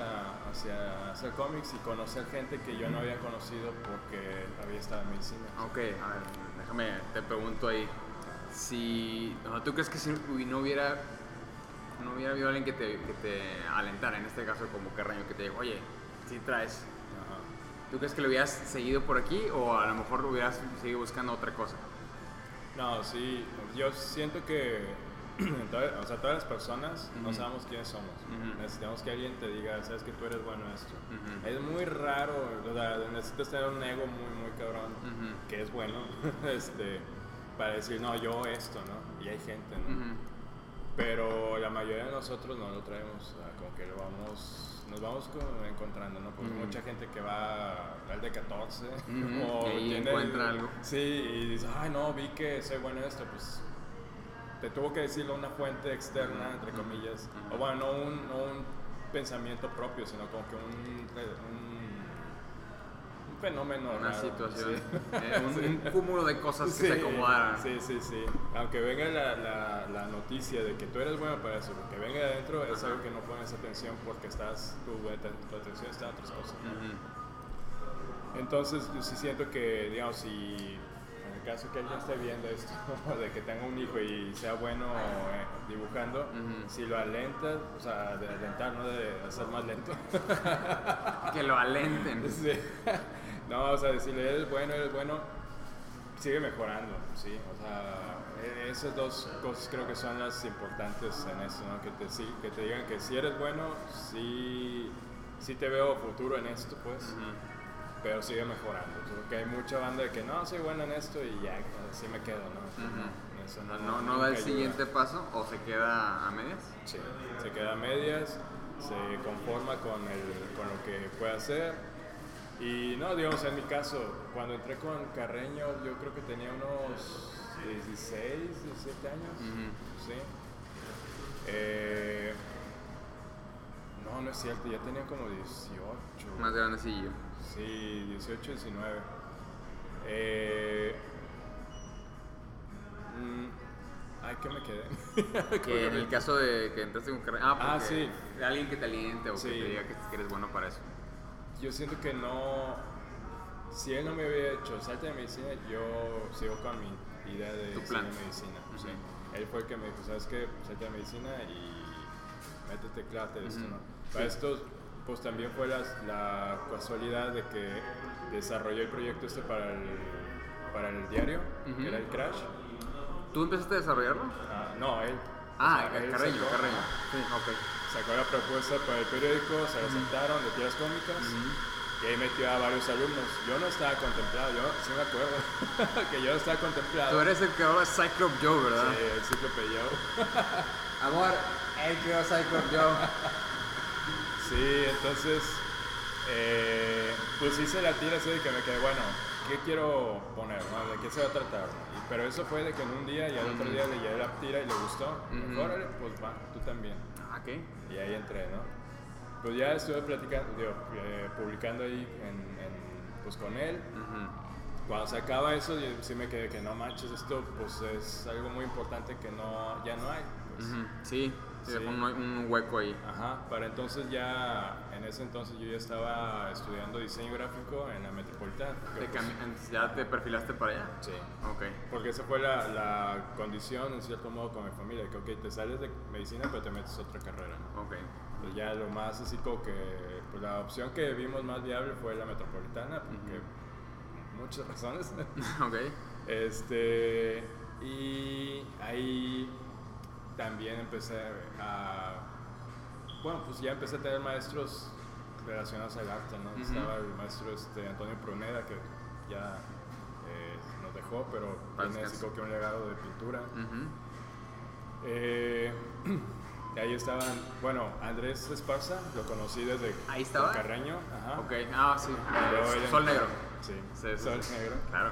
hacia hacer cómics y conocer gente que yo no había conocido porque había estado en medicina. Ok, a ver, déjame, te pregunto ahí. Si, o sea, ¿tú crees que si no hubiera, no hubiera habido alguien que te, que te alentara, en este caso como Carreño, que te dijo, oye, si traes. ¿tú crees que lo hubieras seguido por aquí o a lo mejor lo hubieras seguido buscando otra cosa? No, sí, yo siento que *clears throat* o sea, todas las personas no sabemos quiénes somos. Necesitamos que alguien te diga, sabes que tú eres bueno en esto. Es muy raro, o sea, necesitas tener un ego muy, muy cabrón, que es bueno, *laughs* este, para decir, no, yo esto, ¿no? Y hay gente, ¿no? Pero la mayoría de nosotros no lo traemos, como que lo vamos, nos vamos encontrando, ¿no? Porque mucha gente que va al de 14 Ujú, *laughs* o y tiene encuentra algo. Sí, y dice, ay, no, vi que soy bueno en esto, pues te tuvo que decirlo una fuente externa, entre comillas, o bueno, no un, no un pensamiento propio, sino como que un fenómeno. Una raro, situación, sí. eh, un, *laughs* Sí. un cúmulo de cosas que Sí, se acomodaran. Sí, sí, sí. Aunque venga la, la, la noticia de que tú eres bueno para eso, que venga de adentro, es algo que no pones atención porque estás, tu, tu atención está en otras cosas. Entonces, yo sí siento que, digamos, si en el caso que alguien esté viendo esto, *laughs* de que tenga un hijo y sea bueno eh, dibujando, Ujú. si lo alentas, o sea, de alentar, no de hacer más lento. Que lo alenten. *laughs* Sí. No, o sea, decirle, eres bueno, eres bueno, sigue mejorando, ¿sí? O sea, e- esas dos cosas creo que son las importantes en esto, ¿no? Que te, sí, que te digan que si eres bueno, sí, sí te veo futuro en esto, pues, pero sigue mejorando. Porque hay mucha banda de que no, soy bueno en esto y ya, así me quedo, ¿no? Eso O sea, no, no da el ayuda. siguiente paso o se queda a medias. Sí, se queda a medias, se conforma con, el, con lo que puede hacer. Y no, digamos, en mi caso, cuando entré con Carreño, yo creo que tenía unos 16, 17 años. Sí. Eh, no, no es cierto, ya tenía como 18. Más grandecillo. Sí, 18, 19. Eh, mm, ay, ¿qué me quedé? *laughs* Que en el caso de que entraste con carrera. Ah, Ah, sí. alguien que te aliente o Sí. que te diga que, que eres bueno para eso. Yo siento que no. Si él no me hubiera hecho salte de medicina, yo sigo con mi idea de seguir plan. medicina. Ujú. sí. Él fue el que me dijo, ¿sabes qué? Salte de medicina y métete, clávate de esto, Ujú. ¿no? Para esto, pues también fue la, la casualidad de que desarrollé el proyecto este para el, para el diario, Ujú. que era el Crash. ¿Tú empezaste a desarrollarlo? Ah, no, él. Ah, O sea, él Carreño, sacó- Carreño. Sí, ok. Sacó la propuesta para el periódico, se la sentaron de tiras cómicas. Y ahí metió a varios alumnos. Yo no estaba contemplado, yo sí me acuerdo *laughs* que yo no estaba contemplado. Tú eres el que ahora es Cyclope Joe, ¿verdad? Sí, el Cíclope Joe. *laughs* Amor, el que era Cyclope Joe. Sí, entonces, eh, pues hice la tira así de que me quedé, bueno, ¿qué quiero poner? no? ¿De qué se va a tratar? Y- pero eso fue de que en un día y al otro día le llevé la tira y le gustó. Dijo, Órale, pues va, tú también. Ah, ok. Y ahí entré, ¿no? Pues ya estuve platicando, digo, eh, publicando ahí en, en- pues con él. Cuando se acaba eso, yo sí me quedé que no manches, esto pues es algo muy importante que no, ya no hay. pues. Sí, sí, Sí. dejó Un, un hueco ahí. Ajá, para entonces ya, en ese entonces yo ya estaba estudiando diseño gráfico en la Metropolitana. Te pues, ¿Ya te perfilaste para allá? sí, Ok. porque esa fue la, la condición en cierto modo con mi familia, que ok, te sales de medicina pero te metes a otra carrera. ¿no? Ok. Pues ya lo más así como que, pues la opción que vimos más viable fue la Metropolitana, porque muchas razones. *laughs* ok. Este, y ahí también empecé a. Bueno, pues ya empecé a tener maestros relacionados al arte, ¿no? Estaba el maestro este, Antonio Pruneda, que ya eh, nos dejó, pero tiene así como que un legado de pintura. Eh, y *clears throat* ahí estaban, bueno, Andrés Esparza, lo conocí desde ¿Ahí estaba? Carreño. Ajá. Ok. Ah, sí. Sol negro. Sí, Sí, sí, Sol sí. negro. Claro.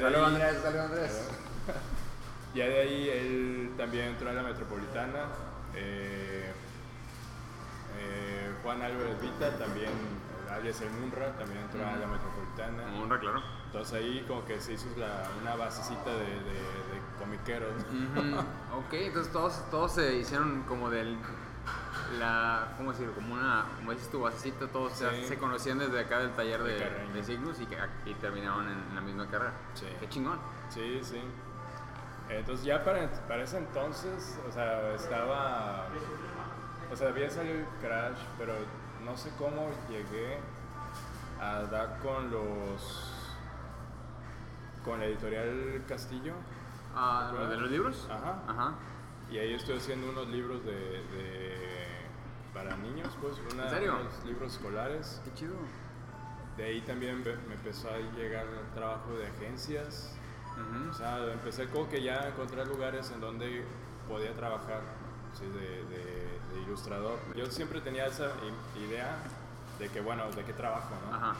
Saludos, Andrés. Saludos, Andrés. *laughs* Ya de ahí él también entró en la Metropolitana. eh, Juan Álvarez Vita también, alias el Munra, también entró a la Metropolitana. Honra, claro. Entonces ahí como que se hizo la- una basecita de, de, de comiqueros. Ujú. Ok, entonces todos, todos se hicieron como del. La, ¿Cómo decirlo? Como una. Como dices tu basecita, todos se- Sí. se, conocían desde acá del taller De de, Carreño. de Cygnus y, que, y terminaron en, en la misma carrera. Sí. Qué chingón. Sí, sí. Entonces ya para, para ese entonces, o sea, estaba... O sea, había salido Crash, pero no sé cómo llegué a dar con los... con la editorial Castillo. Ah, ¿Te ¿lo de los libros? Ajá. Ajá. Y ahí estoy haciendo unos libros de... de- para niños, pues, una- ¿En serio? unos libros escolares. Qué chido. De ahí también me empezó a llegar el trabajo de agencias. O sea, empecé como que ya a encontrar lugares en donde podía trabajar sí, de, de- de ilustrador. Yo siempre tenía esa idea de que, bueno, de qué trabajo, ¿no? Ajá.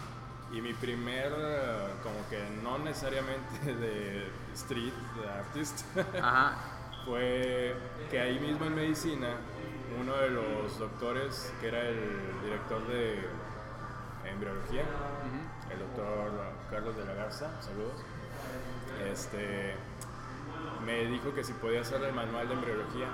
Y mi primer, eh, como que no necesariamente *laughs* de street de artist, Ajá. *laughs* fue que ahí mismo en medicina, uno de los doctores, que era el director de embriología, el doctor Carlos de la Garza, saludos, este, me dijo que si podía hacer el manual de embriología.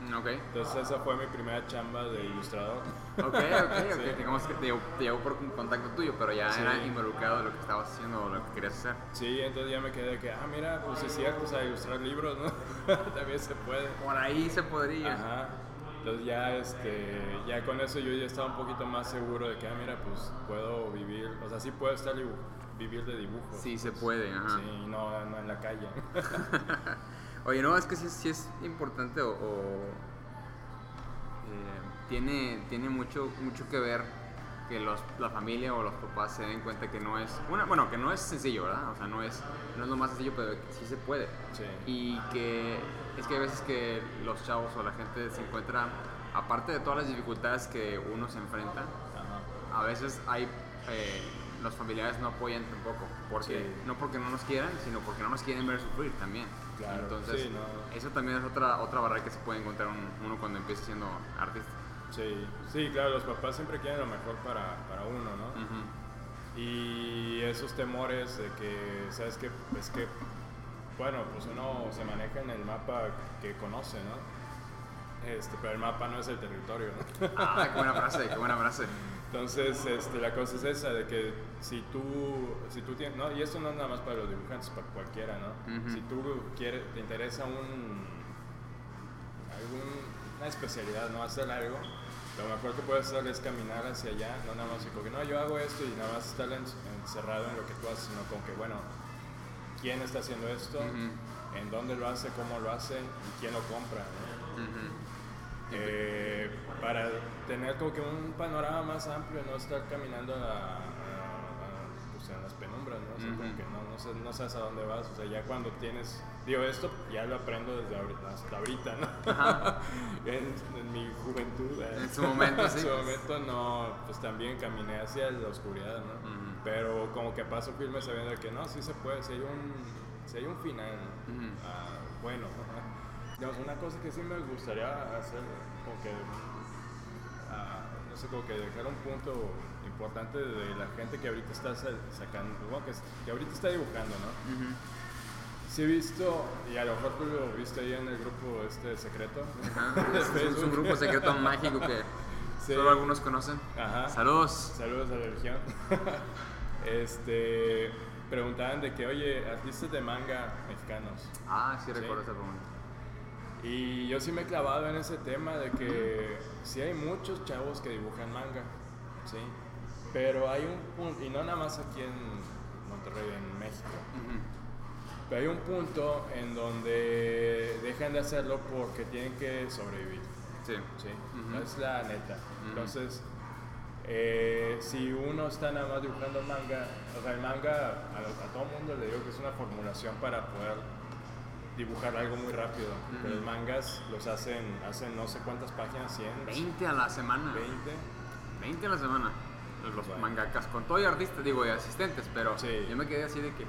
Mm, Ok. Entonces esa fue mi primera chamba de ilustrador. Ok, ok, ok. *laughs* Sí. Digamos que te te llegó por un contacto tuyo, pero ya Sí. era involucrado en lo que estabas haciendo o lo que querías hacer. Sí, entonces ya me quedé de que, ah, mira, pues es cierto, o sea, ilustrar libros, ¿no? *laughs* También se puede. Por ahí se podría. Ajá. Entonces ya, este, ya con eso yo ya estaba un poquito más seguro de que, ah, mira, pues puedo vivir, o sea, sí puedo estar vivir de dibujo. Sí, se pues. puede, ajá. Sí, no, no en la calle. *laughs* Oye, no, es que sí, sí es importante o, o, eh, tiene, tiene mucho, mucho que ver que los, la familia o los papás se den cuenta que no es, una, bueno, que no es sencillo, ¿verdad? O sea, no es, no es lo más sencillo, pero sí se puede. Sí. Y que es que hay veces que los chavos o la gente se encuentra, aparte de todas las dificultades que uno se enfrenta, Ajá. a veces hay eh, los familiares no apoyan tampoco porque Sí. no porque no nos quieran sino porque no nos quieren ver sufrir también Claro, entonces sí, no. eso también es otra otra barrera que se puede encontrar un- uno cuando empieza siendo artista Sí, sí, claro, los papás siempre quieren lo mejor para, para uno, ¿no? Y esos temores de que, ¿sabes qué? Es que, bueno, pues uno se maneja en el mapa que conoce, ¿no? Este, pero el mapa no es el territorio, ¿no? ah qué buena frase qué buena frase Entonces, este, la cosa es esa, de que si tú, si tú tienes, no, y esto no es nada más para los dibujantes, para cualquiera, ¿no? Si tú quieres, te interesa un, alguna especialidad, ¿no? Hacer algo, lo mejor que puedes hacer es caminar hacia allá, no nada más como que, no, yo hago esto y nada más estar en- encerrado en lo que tú haces, sino como que, bueno, ¿quién está haciendo esto? ¿En dónde lo hace? ¿Cómo lo hace? ¿Y quién lo compra? ¿no? Eh, para tener como que un panorama más amplio, no estar caminando a, a- a, pues, en las penumbras, ¿no? O sea, como Ujú. que no, no, sé- no sabes a dónde vas, o sea, ya cuando tienes, digo, esto ya lo aprendo desde ahorita, hasta ahorita, ¿no? Ajá. *laughs* en, en mi juventud. eh. En su momento, *laughs* sí. en su momento no, pues también caminé hacia la oscuridad, ¿no? Pero como que paso firme sabiendo que no, sí se puede, si hay un, si hay un final, Ujú. ah, bueno. Una cosa que sí me gustaría hacer, como que, ah, no sé, como que dejar un punto importante de la gente que ahorita está sa- sacando, bueno, que, ahorita está dibujando, ¿no? Sí he visto, y a lo mejor tú lo viste ahí en el grupo este secreto. Ajá. *laughs* Es un- grupo secreto mágico que *laughs* Sí. solo algunos conocen Ajá. saludos Saludos a la Legión. *laughs* este, preguntaban de que, oye, artistas de manga mexicanos. ah sí Sí. recuerdo esa pregunta Y yo sí me he clavado en ese tema de que sí hay muchos chavos que dibujan manga, ¿sí? Pero hay un punto, y no nada más aquí en Monterrey, en México, Ujú. pero hay un punto en donde dejan de hacerlo porque tienen que sobrevivir. sí Sí, Ujú. es la neta. Ujú. Entonces, eh, si uno está nada más dibujando manga, o sea, el manga a, a todo mundo le digo que es una formulación para poder dibujar algo muy rápido. Pero los mangas los hacen, hacen no sé cuántas páginas, 100, 20 a la semana 20. 20 a la semana. Los Bueno. mangakas, con todo y artistas, digo, y asistentes, pero Sí. yo me quedé así de que.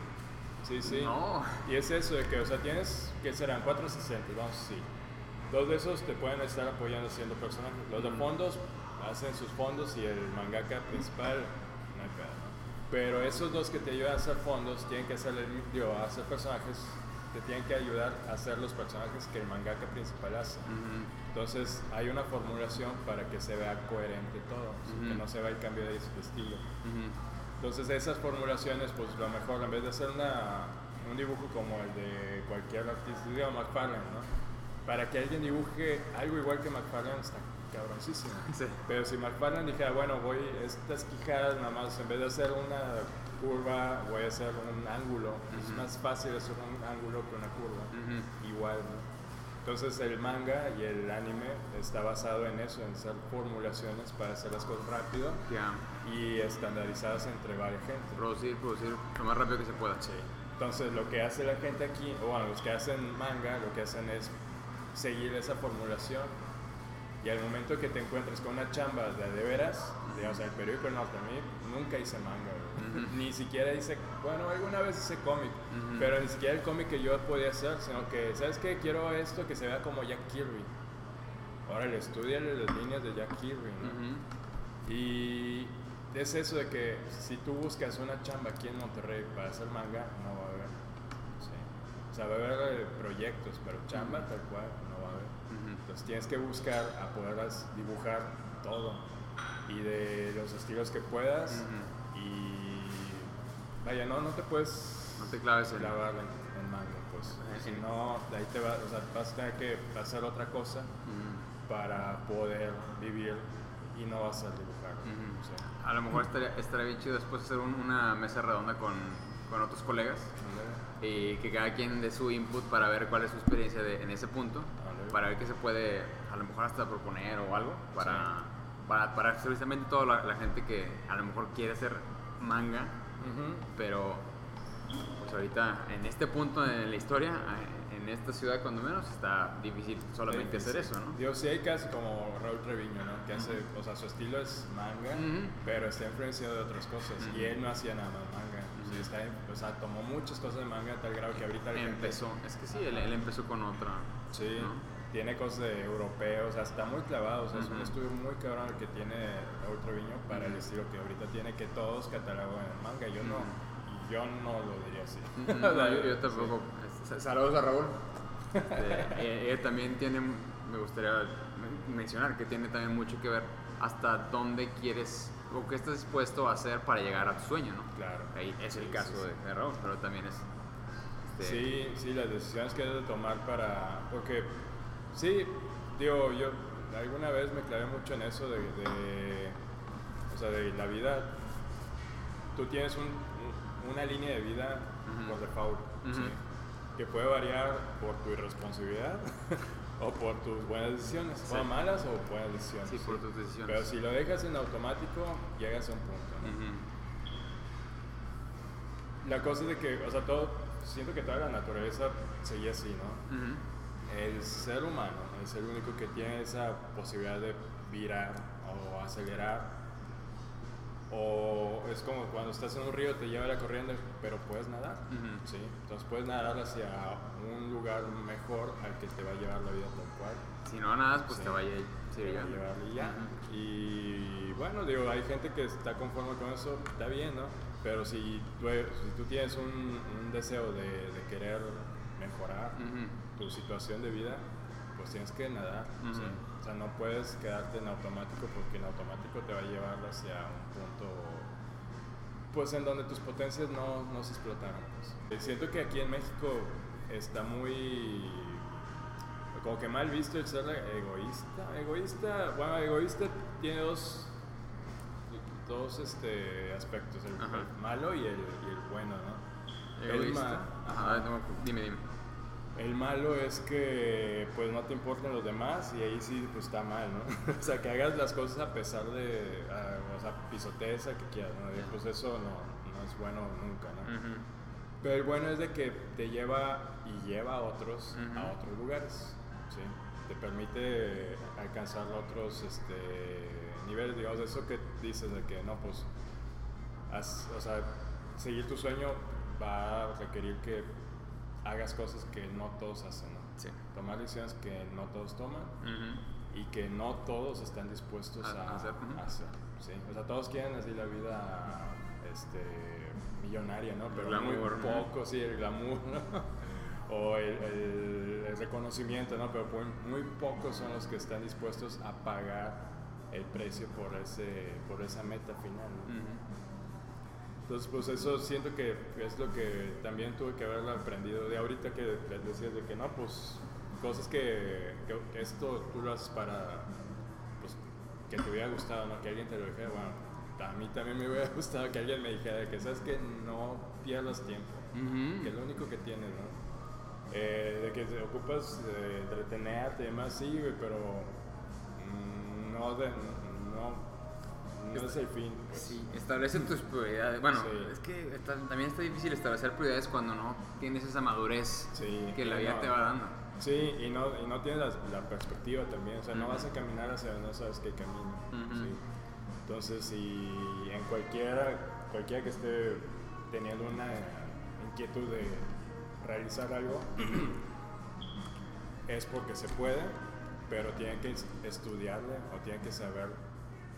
Sí, sí. No. Y es eso de que, o sea, tienes, que serán 460, vamos a decir. Dos de esos te pueden estar apoyando haciendo personajes. Los de fondos hacen sus fondos y el mangaka principal, no hay pedo, ¿no? Pero esos dos que te ayudan a hacer fondos tienen que hacer, digo, a hacer personajes, te tienen que ayudar a hacer los personajes que el mangaka principal hace. Ujú. Entonces hay una formulación para que se vea coherente todo, sea, que no se vea el cambio de, estilo. Ujú. Entonces esas formulaciones, pues lo mejor, en vez de hacer una, un dibujo como el de cualquier artista, digamos McFarlane, ¿no? Para que alguien dibuje algo igual que McFarlane está cabroncísimo. Sí. Pero si McFarlane dijera, bueno, voy estas quijadas nada más, en vez de hacer una curva, voy a hacer un ángulo. Es Ujú. más fácil hacer un ángulo que una curva. Ujú. Igual, ¿no? Entonces el manga y el anime está basado en eso, en hacer formulaciones para hacer las cosas rápido Ya. y estandarizadas entre varias gente. Producir, producir lo más rápido que se pueda. Sí. Entonces lo que hace la gente aquí, o bueno, los que hacen manga, lo que hacen es seguir esa formulación y al momento que te encuentres con una chamba de de veras, digamos, el periódico del norte, a mí nunca hice manga, ni siquiera hice, bueno, alguna vez hice cómic, pero ni siquiera el cómic que yo podía hacer, sino que, ¿sabes qué? Quiero esto que se vea como Jack Kirby. Órale, estudiale las líneas de Jack Kirby, ¿no? Y es eso de que si tú buscas una chamba aquí en Monterrey para hacer manga, no va a haber. Sí. O sea, va a haber eh, proyectos, pero chamba tal cual no va a haber. Entonces tienes que buscar a poderlas dibujar todo y de los estilos que puedas. Y vaya, no, no te puedes No te claves en... clavar en, en manga, pues. Si no, de ahí te va, o sea, vas a tener que hacer otra cosa para poder vivir y no vas a dibujar. Ujú. o sea, A lo mejor estaría, estaría bien chido después hacer un- una mesa redonda con, con otros colegas y que cada quien dé su input para ver cuál es su experiencia de- en ese punto, para ver qué se puede a lo mejor hasta proponer o algo, para, para, para precisamente toda la, la gente que a lo mejor quiere hacer manga, Ujú. pero pues ahorita en este punto en la historia, eh, en esta ciudad cuando menos, está difícil solamente Difícil. hacer eso, ¿no? Digo, sí hay casos como Raúl Treviño, ¿no? Que hace, o sea, su estilo es manga, Ujú. pero está influenciado de otras cosas. Y él no hacía nada más manga. Sí, está, o sea, tomó muchas cosas de manga a tal grado que ahorita la gente- Empezó, es que sí, él, él empezó con otra. Sí, ¿no? Tiene cosas de europeos, o sea, está muy clavado. O sea, es un estudio muy cabrón el que tiene Raúl Treviño para el Ujú. estilo que ahorita tiene, que todos catalogan en manga. Yo no, y yo no lo diría así. *laughs* No, yo, yo tampoco. S- Saludos a Raúl. Este, eh, ella también tiene, me gustaría men- mencionar que tiene también mucho que ver hasta dónde quieres o qué estás dispuesto a hacer para llegar a tu sueño, ¿no? Claro. Ahí es el Sí, caso sí, sí. de, Raúl, pero también es. este, Sí, sí, las decisiones que debes de tomar para... Porque, sí, digo, yo alguna vez me clavé mucho en eso de, de- o sea, de la vida. Tú tienes un- un- una línea de vida por default, ¿sí? Que puede variar por tu irresponsabilidad *laughs* o por tus buenas decisiones, Sí. o malas o buenas decisiones. Sí, por tus decisiones. Pero si lo dejas en automático, llegas a un punto. La cosa es de que, o sea, todo, siento que toda la naturaleza seguía así, ¿no? El ser humano es el único que tiene esa posibilidad de virar o acelerar. O es como cuando estás en un río, te lleva la corriente, pero puedes nadar. ¿sí? Entonces puedes nadar hacia un lugar mejor al que te va a llevar la vida tal cual. Si no nadas, pues Sí. te a va a llevar y ya. Y bueno, digo, hay gente que está conforme con eso, está bien, ¿no? Pero si tú, si tú tienes un, un deseo de, de querer mejorar. Tu situación de vida, pues tienes que nadar. Ujú. ¿sí? O sea, no puedes quedarte en automático porque en automático te va a llevar hacia un punto, pues en donde tus potencias no, no se explotaron. pues. Siento que aquí en México está muy, como que mal visto el ser egoísta. Egoísta, bueno, egoísta tiene dos, dos este, aspectos, el, el malo y el, y el bueno, ¿no? El Egoísta. ma- Ajá, no, dime, dime. El malo es que pues no te importan los demás y ahí sí pues está mal, ¿no? *laughs* o sea, que hagas las cosas a pesar de, ah, o sea, pisotees a que quieras, ¿no? Y, pues eso no, no es bueno nunca, ¿no? Ujú. Pero el bueno es de que te lleva y lleva a otros a otros lugares, ¿sí? Te permite alcanzar otros este, niveles, digamos, eso que dices de que no, pues, haz- o sea, seguir tu sueño va a requerir que hagas cosas que no todos hacen, ¿no? Sí. Tomar decisiones que no todos toman y que no todos están dispuestos A- a, hacer, ujú. a hacer, ¿sí? O sea, todos quieren así la vida este, millonaria, ¿no? Pero Glamour, muy ¿no? poco, sí, el glamour, ¿no? *laughs* O el, el- el reconocimiento, ¿no? Pero muy, muy pocos son los que están dispuestos a pagar el precio por, ese, por esa meta final, ¿no? Entonces, pues eso siento que es lo que también tuve que haberlo aprendido de ahorita que les decías de que no, pues cosas que, que esto tú lo haces para, pues, que te hubiera gustado, ¿no? Que alguien te lo dijera, bueno, a mí también me hubiera *laughs* gustado que alguien me dijera que sabes que no pierdas tiempo, que es lo único que tienes, ¿no? Eh, de que te ocupas de entretenerte y demás, sí, pero mm, no, de, no, no es el fin. pues. Sí, establece tus prioridades. Bueno, Sí. es que está- también está difícil establecer prioridades cuando no tienes esa madurez Sí, que la vida no- te va dando. Sí, y no, y no tienes la, la perspectiva también, o sea, no vas a caminar hacia donde no sabes qué camino. Sí. Entonces, si en cualquiera, cualquiera que esté teniendo una inquietud de realizar algo, *clears throat* es porque se puede, pero tienen que es- estudiarle o tienen que saber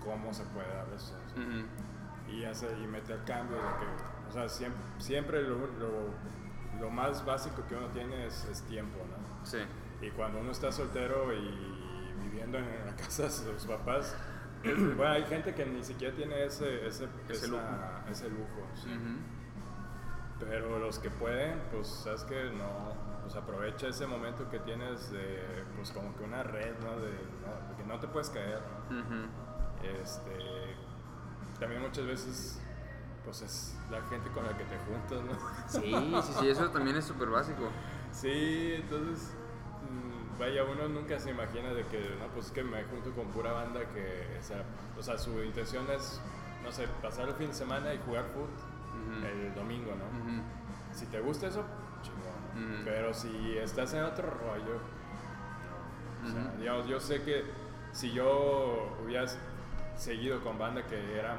cómo se puede dar eso. sea, Ujú. y hacer y meter cambio de que o sea siempre, siempre lo, lo, lo más básico que uno tiene es, es tiempo no Sí. y cuando uno está soltero y viviendo en la *laughs* casa de sus papás *clears throat* bueno hay gente que ni siquiera tiene ese ese, Ese esa- lujo. ese lujo sí. Ujú. pero los que pueden pues sabes que no pues aprovecha ese momento que tienes de pues como que una red no de, no, de que no te puedes caer ¿no? Ujú. Este, también muchas veces, pues es la gente con la que te juntas, ¿no? Sí, sí, sí, *laughs* eso también es súper básico. Sí, entonces, mm, vaya, uno nunca se imagina de que, no, pues es que me junto con pura banda que, o sea, o sea, su intención es, no sé, pasar el fin de semana y jugar foot el domingo, ¿no? Si te gusta eso, chingón. Pero si estás en otro rollo, no. O sea, digamos, yo sé que si yo hubiera seguido con banda que era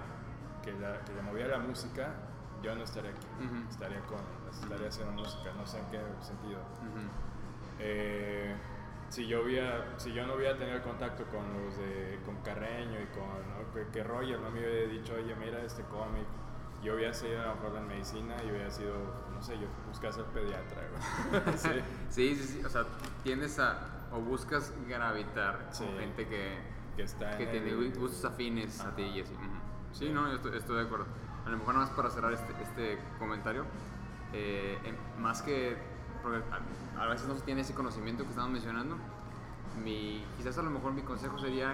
que, la- que le movía la música, yo no estaría aquí. Ujú. Estaría con estaría haciendo música, no sé en qué sentido. Ujú. Eh, si yo hubiera, si yo no hubiera tenido contacto con los de con Carreño y con ¿no? que, que Roger no me hubiera dicho, oye, mira este cómic, yo hubiera seguido a lo mejor la medicina y hubiera sido, no sé, yo buscaba ser pediatra, güey. *laughs* sí. Sí, sí, sí. O sea, tiendes a. O buscas gravitar Sí. con gente que, que está que en tiene el- gustos afines a ti y así. Ujú. Sí, Sí. no, yo estoy, estoy de acuerdo. A lo mejor nada más para cerrar este, este comentario, eh, en- más que, porque a, a veces no se tiene ese conocimiento que estamos mencionando, mi, quizás a lo mejor mi consejo sería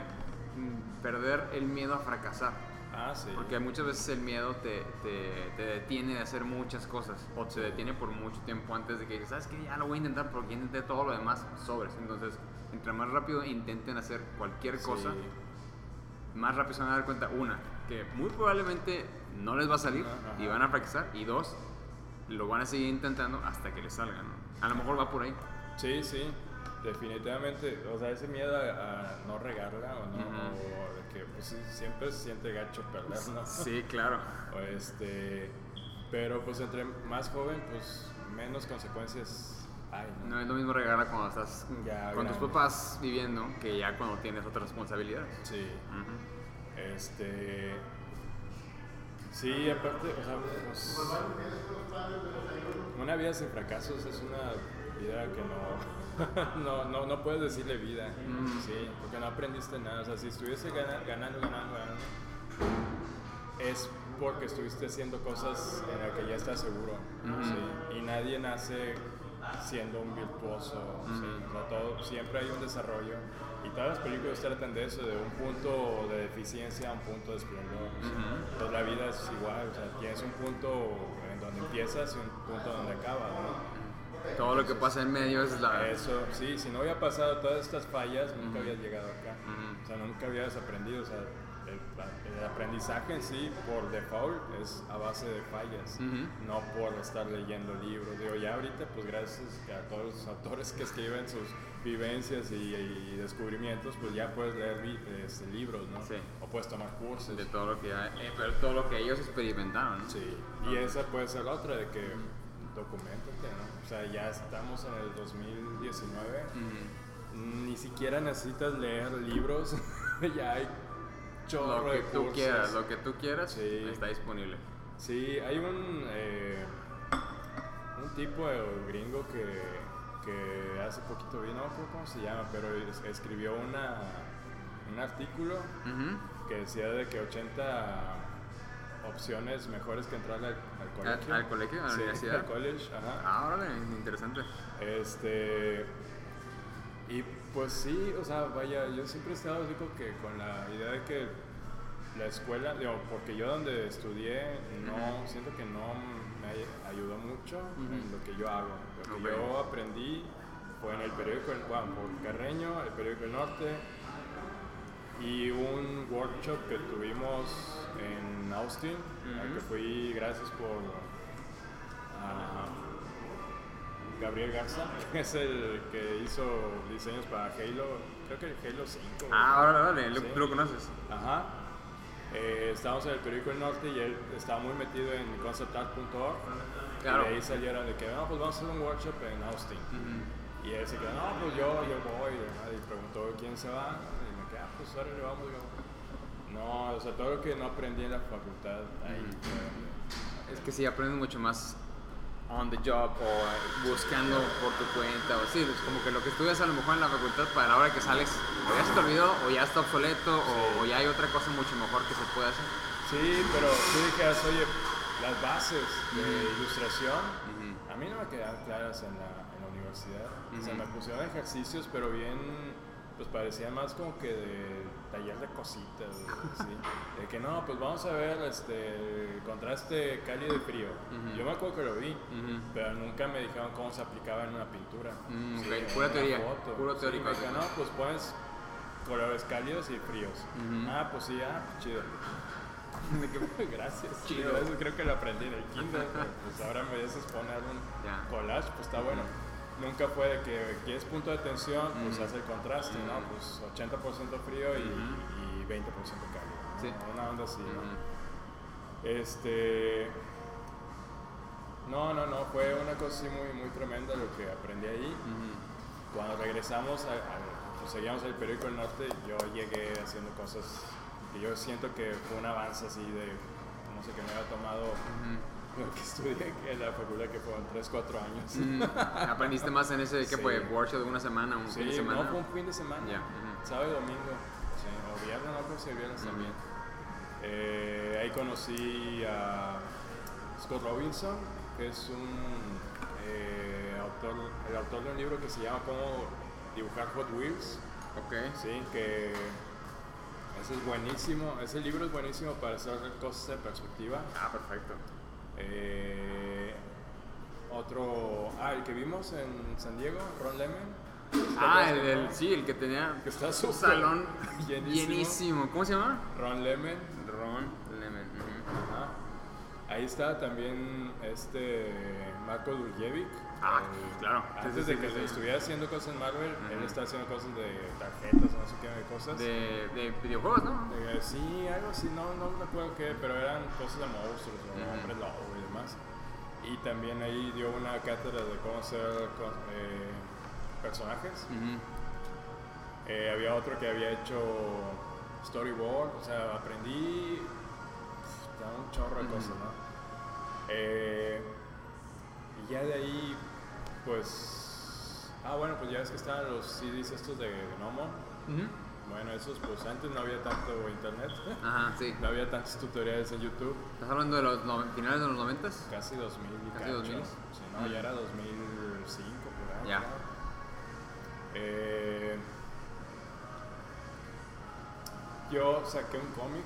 mm, perder el miedo a fracasar. Ah, sí. Porque muchas veces el miedo te, te, te detiene de hacer muchas cosas o te detiene por mucho tiempo antes de que ¿sabes qué? Ya lo voy a intentar porque intenté todo lo demás, sobres. Entonces, entre más rápido intenten hacer cualquier cosa, Sí. más rápido se van a dar cuenta, una, que muy probablemente no les va a salir Ajá. y van a fracasar, y dos, lo van a seguir intentando hasta que les salgan. ¿no? A lo mejor va por ahí. Sí, sí, definitivamente. O sea, ese miedo a, a no regarla o no, Ujú. o de que pues, siempre se siente gacho perder, ¿no? Sí, claro. O este, pero pues entre más joven, pues menos consecuencias ¿no? No es lo mismo regalar cuando estás Ya con tus papás viviendo que ya cuando tienes otras responsabilidades. Sí, este, sí, aparte, o sea, pues, una vida sin fracasos es una vida que no, *laughs* no, no, no puedes decirle vida, Mm. sí, porque no aprendiste nada, o sea, si estuviese gana- ganando, ganando, ganando, es porque estuviste haciendo cosas en las que ya estás seguro, sí, y nadie nace siendo un virtuoso, sí, todo, siempre hay un desarrollo, y todas las películas tratan de eso, de un punto de deficiencia a un punto de esplendor, sí. Ujú. Pues la vida es igual, o sea, tienes un punto en donde empiezas y un punto donde acabas, ¿no? Todo lo que pasa en medio es la... Eso, sí, si no hubiera pasado todas estas fallas, nunca habías llegado acá. Ujú. O sea, nunca habías aprendido. O sea, el, el aprendizaje en sí, por default, es a base de fallas, Ujú. no por estar leyendo libros. Digo, ya ahorita, pues gracias a todos los autores que escriben sus vivencias y, y descubrimientos, pues ya puedes leer este, libros, ¿no? Sí. O puedes tomar cursos. de todo lo que eh, pero todo lo que ellos experimentaron. ¿no? Sí, y esa puede ser la otra, de que documentate, ¿no? O sea, ya estamos en el 2019. Ni siquiera necesitas leer libros. *laughs* ya hay chorro Lo que de tú cursos. quieras, lo que tú quieras Sí. está disponible. Sí, hay un, eh, un tipo de gringo que, que hace poquito vi, no cómo se llama, pero es- escribió una, un artículo Ujú. que decía de que 80 opciones mejores que entrar al, al colegio. al colegio, a la Sí, universidad? al college, ajá. Ah, órale, interesante. Este. Y pues sí, o sea, vaya, yo siempre he estado así como que con la idea de que la escuela, digo, porque yo donde estudié, no, siento que no me ay- ayudó mucho en lo que yo hago. Lo que yo aprendí fue en el periódico, bueno, por Carreño, el periódico El Norte, y un workshop que tuvimos en Austin, al que fui gracias por Gabriel Garza, que *laughs* es el que hizo diseños para Halo, creo que el Halo 5. Ah, órale, lo- Sí. tú lo conoces. Ajá. Eh, estábamos en el periódico El Norte y él estaba muy metido en conceptart.org. Claro. Y de ahí salieron de que, no, pues vamos a hacer un workshop en Austin. Y él se quedó, no, pues yo, yo voy. Y Y preguntó quién se va. Y me quedé, ah, pues ahora le vamos. Yo, no, o sea, todo lo que no aprendí en la facultad, ahí. Ujú. fue donde- Es que sí, aprendes mucho más on the job o eh, buscando por tu cuenta o sí, es como que lo que estudias a lo mejor en la facultad para la hora que sales o ya se te olvidó o ya está obsoleto o, o ya hay otra cosa mucho mejor que se puede hacer. Sí, pero tú dijeras, oye, las bases de ilustración, a mí no me quedaron claras en la, en la universidad. O sea, Ujú. me pusieron ejercicios, pero bien, pues parecía más como que de taller de cositas, así. De que no, pues vamos a ver este contraste cálido y frío. Yo me acuerdo que lo vi, pero nunca me dijeron cómo se aplicaba en una pintura. Mm, Sí, en pura una teoría, foto. puro Sí, teórico. me dijeron, no, pues pones colores cálidos y fríos. Ujú. Ah, pues sí, ah, chido. *laughs* Gracias. *laughs* Chido. Eso creo que lo aprendí en el kinder, pues ahora me dices poner un collage, pues está bueno. Nunca fue de que quieres punto de tensión, pues hace el contraste, ¿no? Pues 80% frío y, y 20% cálido. ¿no? Sí. Una onda así, ¿no? Este. No, no, no, fue una cosa así muy, muy tremenda lo que aprendí ahí. Cuando regresamos, a, a- pues seguíamos el periódico del norte, yo llegué haciendo cosas que yo siento que fue un avance así de, no sé, que me había tomado *laughs* que estudié en la facultad, que fueron 3, 4 años. Mm, Aprendiste más en ese, ¿qué Sí. fue? ¿Workshop de una semana? ¿Un Sí, fin de semana? no, fue un fin de semana. Ujú. Sábado y domingo. Sí, o viernes, no creo el viernes también. Eh, ahí conocí a Scott Robinson, que es un eh, autor, el autor de un libro que se llama Cómo dibujar Hot Wheels. Ok. Sí, que ese es buenísimo. Ese libro es buenísimo para hacer cosas de perspectiva. Ah, perfecto. Eh, otro, ah, el que vimos en San Diego, Ron Lemon. ¿Te Ah, el, sí, el que tenía Que está súper salón *laughs* llenísimo. llenísimo. ¿Cómo se llama? Ron Lemon. Ron Lemon. Ajá. Ahí está también este Marco Duljevic. Ah, el- claro. Antes de que estuviera haciendo cosas en Marvel, él está haciendo cosas de tarjetas o no sé qué de cosas. De, de videojuegos, ¿no? Sí, algo así, no, no me acuerdo qué, pero eran cosas de monstruos o Ujú. hombres lobo y demás. Y también ahí dio una cátedra de cómo hacer eh, personajes. Eh, había otro que había hecho storyboard, o sea, aprendí un chorro de cosas, ¿no? Eh, y ya de ahí, pues, ah, bueno, pues ya ves que estaban los CDs estos de Gnomo. Ujú. Bueno, esos, pues antes no había tanto internet, Ajá, sí. *laughs* no había tantos tutoriales en YouTube, ¿Estás hablando de los no- finales de los noventas? casi 2000 y Casi cacho. 2000. Sí, no, ya era 2005 por ahí. Ya. Eh, yo saqué un cómic,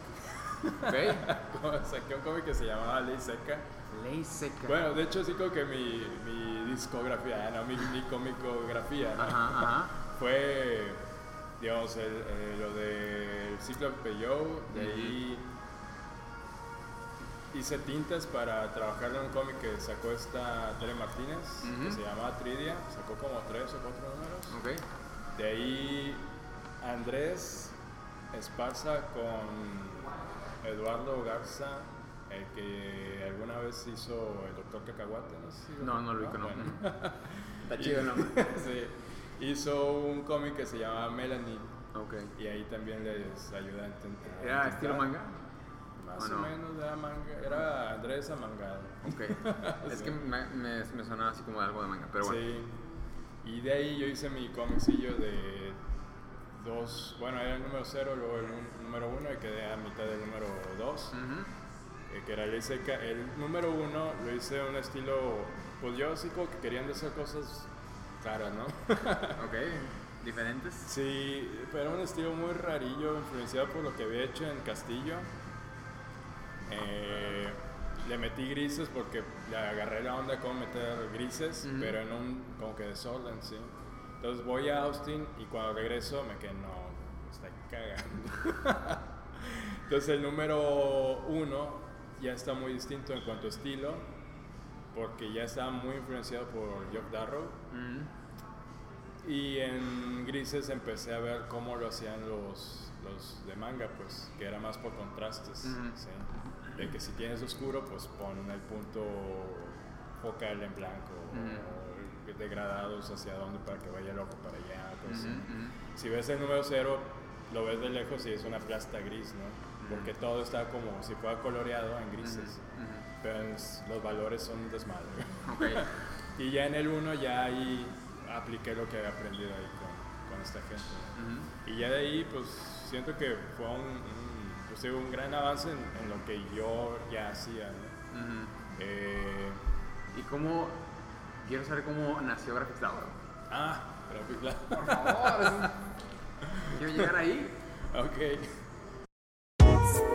Ok. *laughs* saqué un cómic que se llamaba Ley Seca. Ley seca. Bueno, de hecho, así como que mi, mi discografía, no, mi, mi comicografía, ¿no? Ajá, ajá. fue, digamos, el, eh, lo del ciclo Peugeot, de ahí hice tintas para trabajar en un cómic que sacó esta Tere Martínez, que se llamaba Tridia, sacó como tres o cuatro números. De ahí Andrés Esparza con Eduardo Garza el que alguna vez hizo el doctor Cacahuate, no sé si No, no lo vi, no. Bueno. *laughs* Está chido el nombre. *laughs* sí, hizo un cómic que se llama Melanie Ok. y ahí también les ayuda a entender. ¿Era estilo manga? Más ¿O o, no? menos era manga, era Andrés Amangado. Ok. *laughs* es Sí. que me, me, me sonaba así como algo de manga, pero bueno. Sí. Y de ahí yo hice mi cómicillo de dos, bueno, era el número cero, luego el nú- número uno y quedé a mitad del número dos, eh, que era el, número uno lo hice un estilo, pues yo sí como que querían de hacer cosas raras, ¿no? *laughs* Ok. ¿Diferentes? Sí, pero era un estilo muy rarillo, influenciado por lo que había hecho en Castillo. Eh, le metí grises porque le agarré la onda con meter grises, pero en un como que desorden, sí. Entonces voy a Austin y cuando regreso me quedé, no, está cagando. *laughs* Entonces el número uno ya está muy distinto en cuanto a estilo, porque ya está muy influenciado por Jock Darrow. Ujú. Y en grises empecé a ver cómo lo hacían los, los de manga, pues, que era más por contrastes. Ujú. ¿sí? De que si tienes oscuro, pues pon el punto focal en blanco, o degradados hacia dónde para que vaya el ojo para allá. ujú. Si ves el número cero, lo ves de lejos y es una plasta gris, ¿no? Porque todo está como si fuera coloreado en grises. Ujú. Pero en s- los valores son un desmadre. Ok. *laughs* Y ya en el 1 ya ahí apliqué lo que había aprendido ahí con, con esta gente. Ujú. Y ya de ahí pues siento que fue un, un, pues, un gran avance en, en lo que yo ya hacía. ¿no? Eh, ¿Y cómo? Quiero saber cómo nació Graphics Lab. ah, Graphic Lab. Por favor. *laughs* Quiero llegar ahí. ok. Podcasts.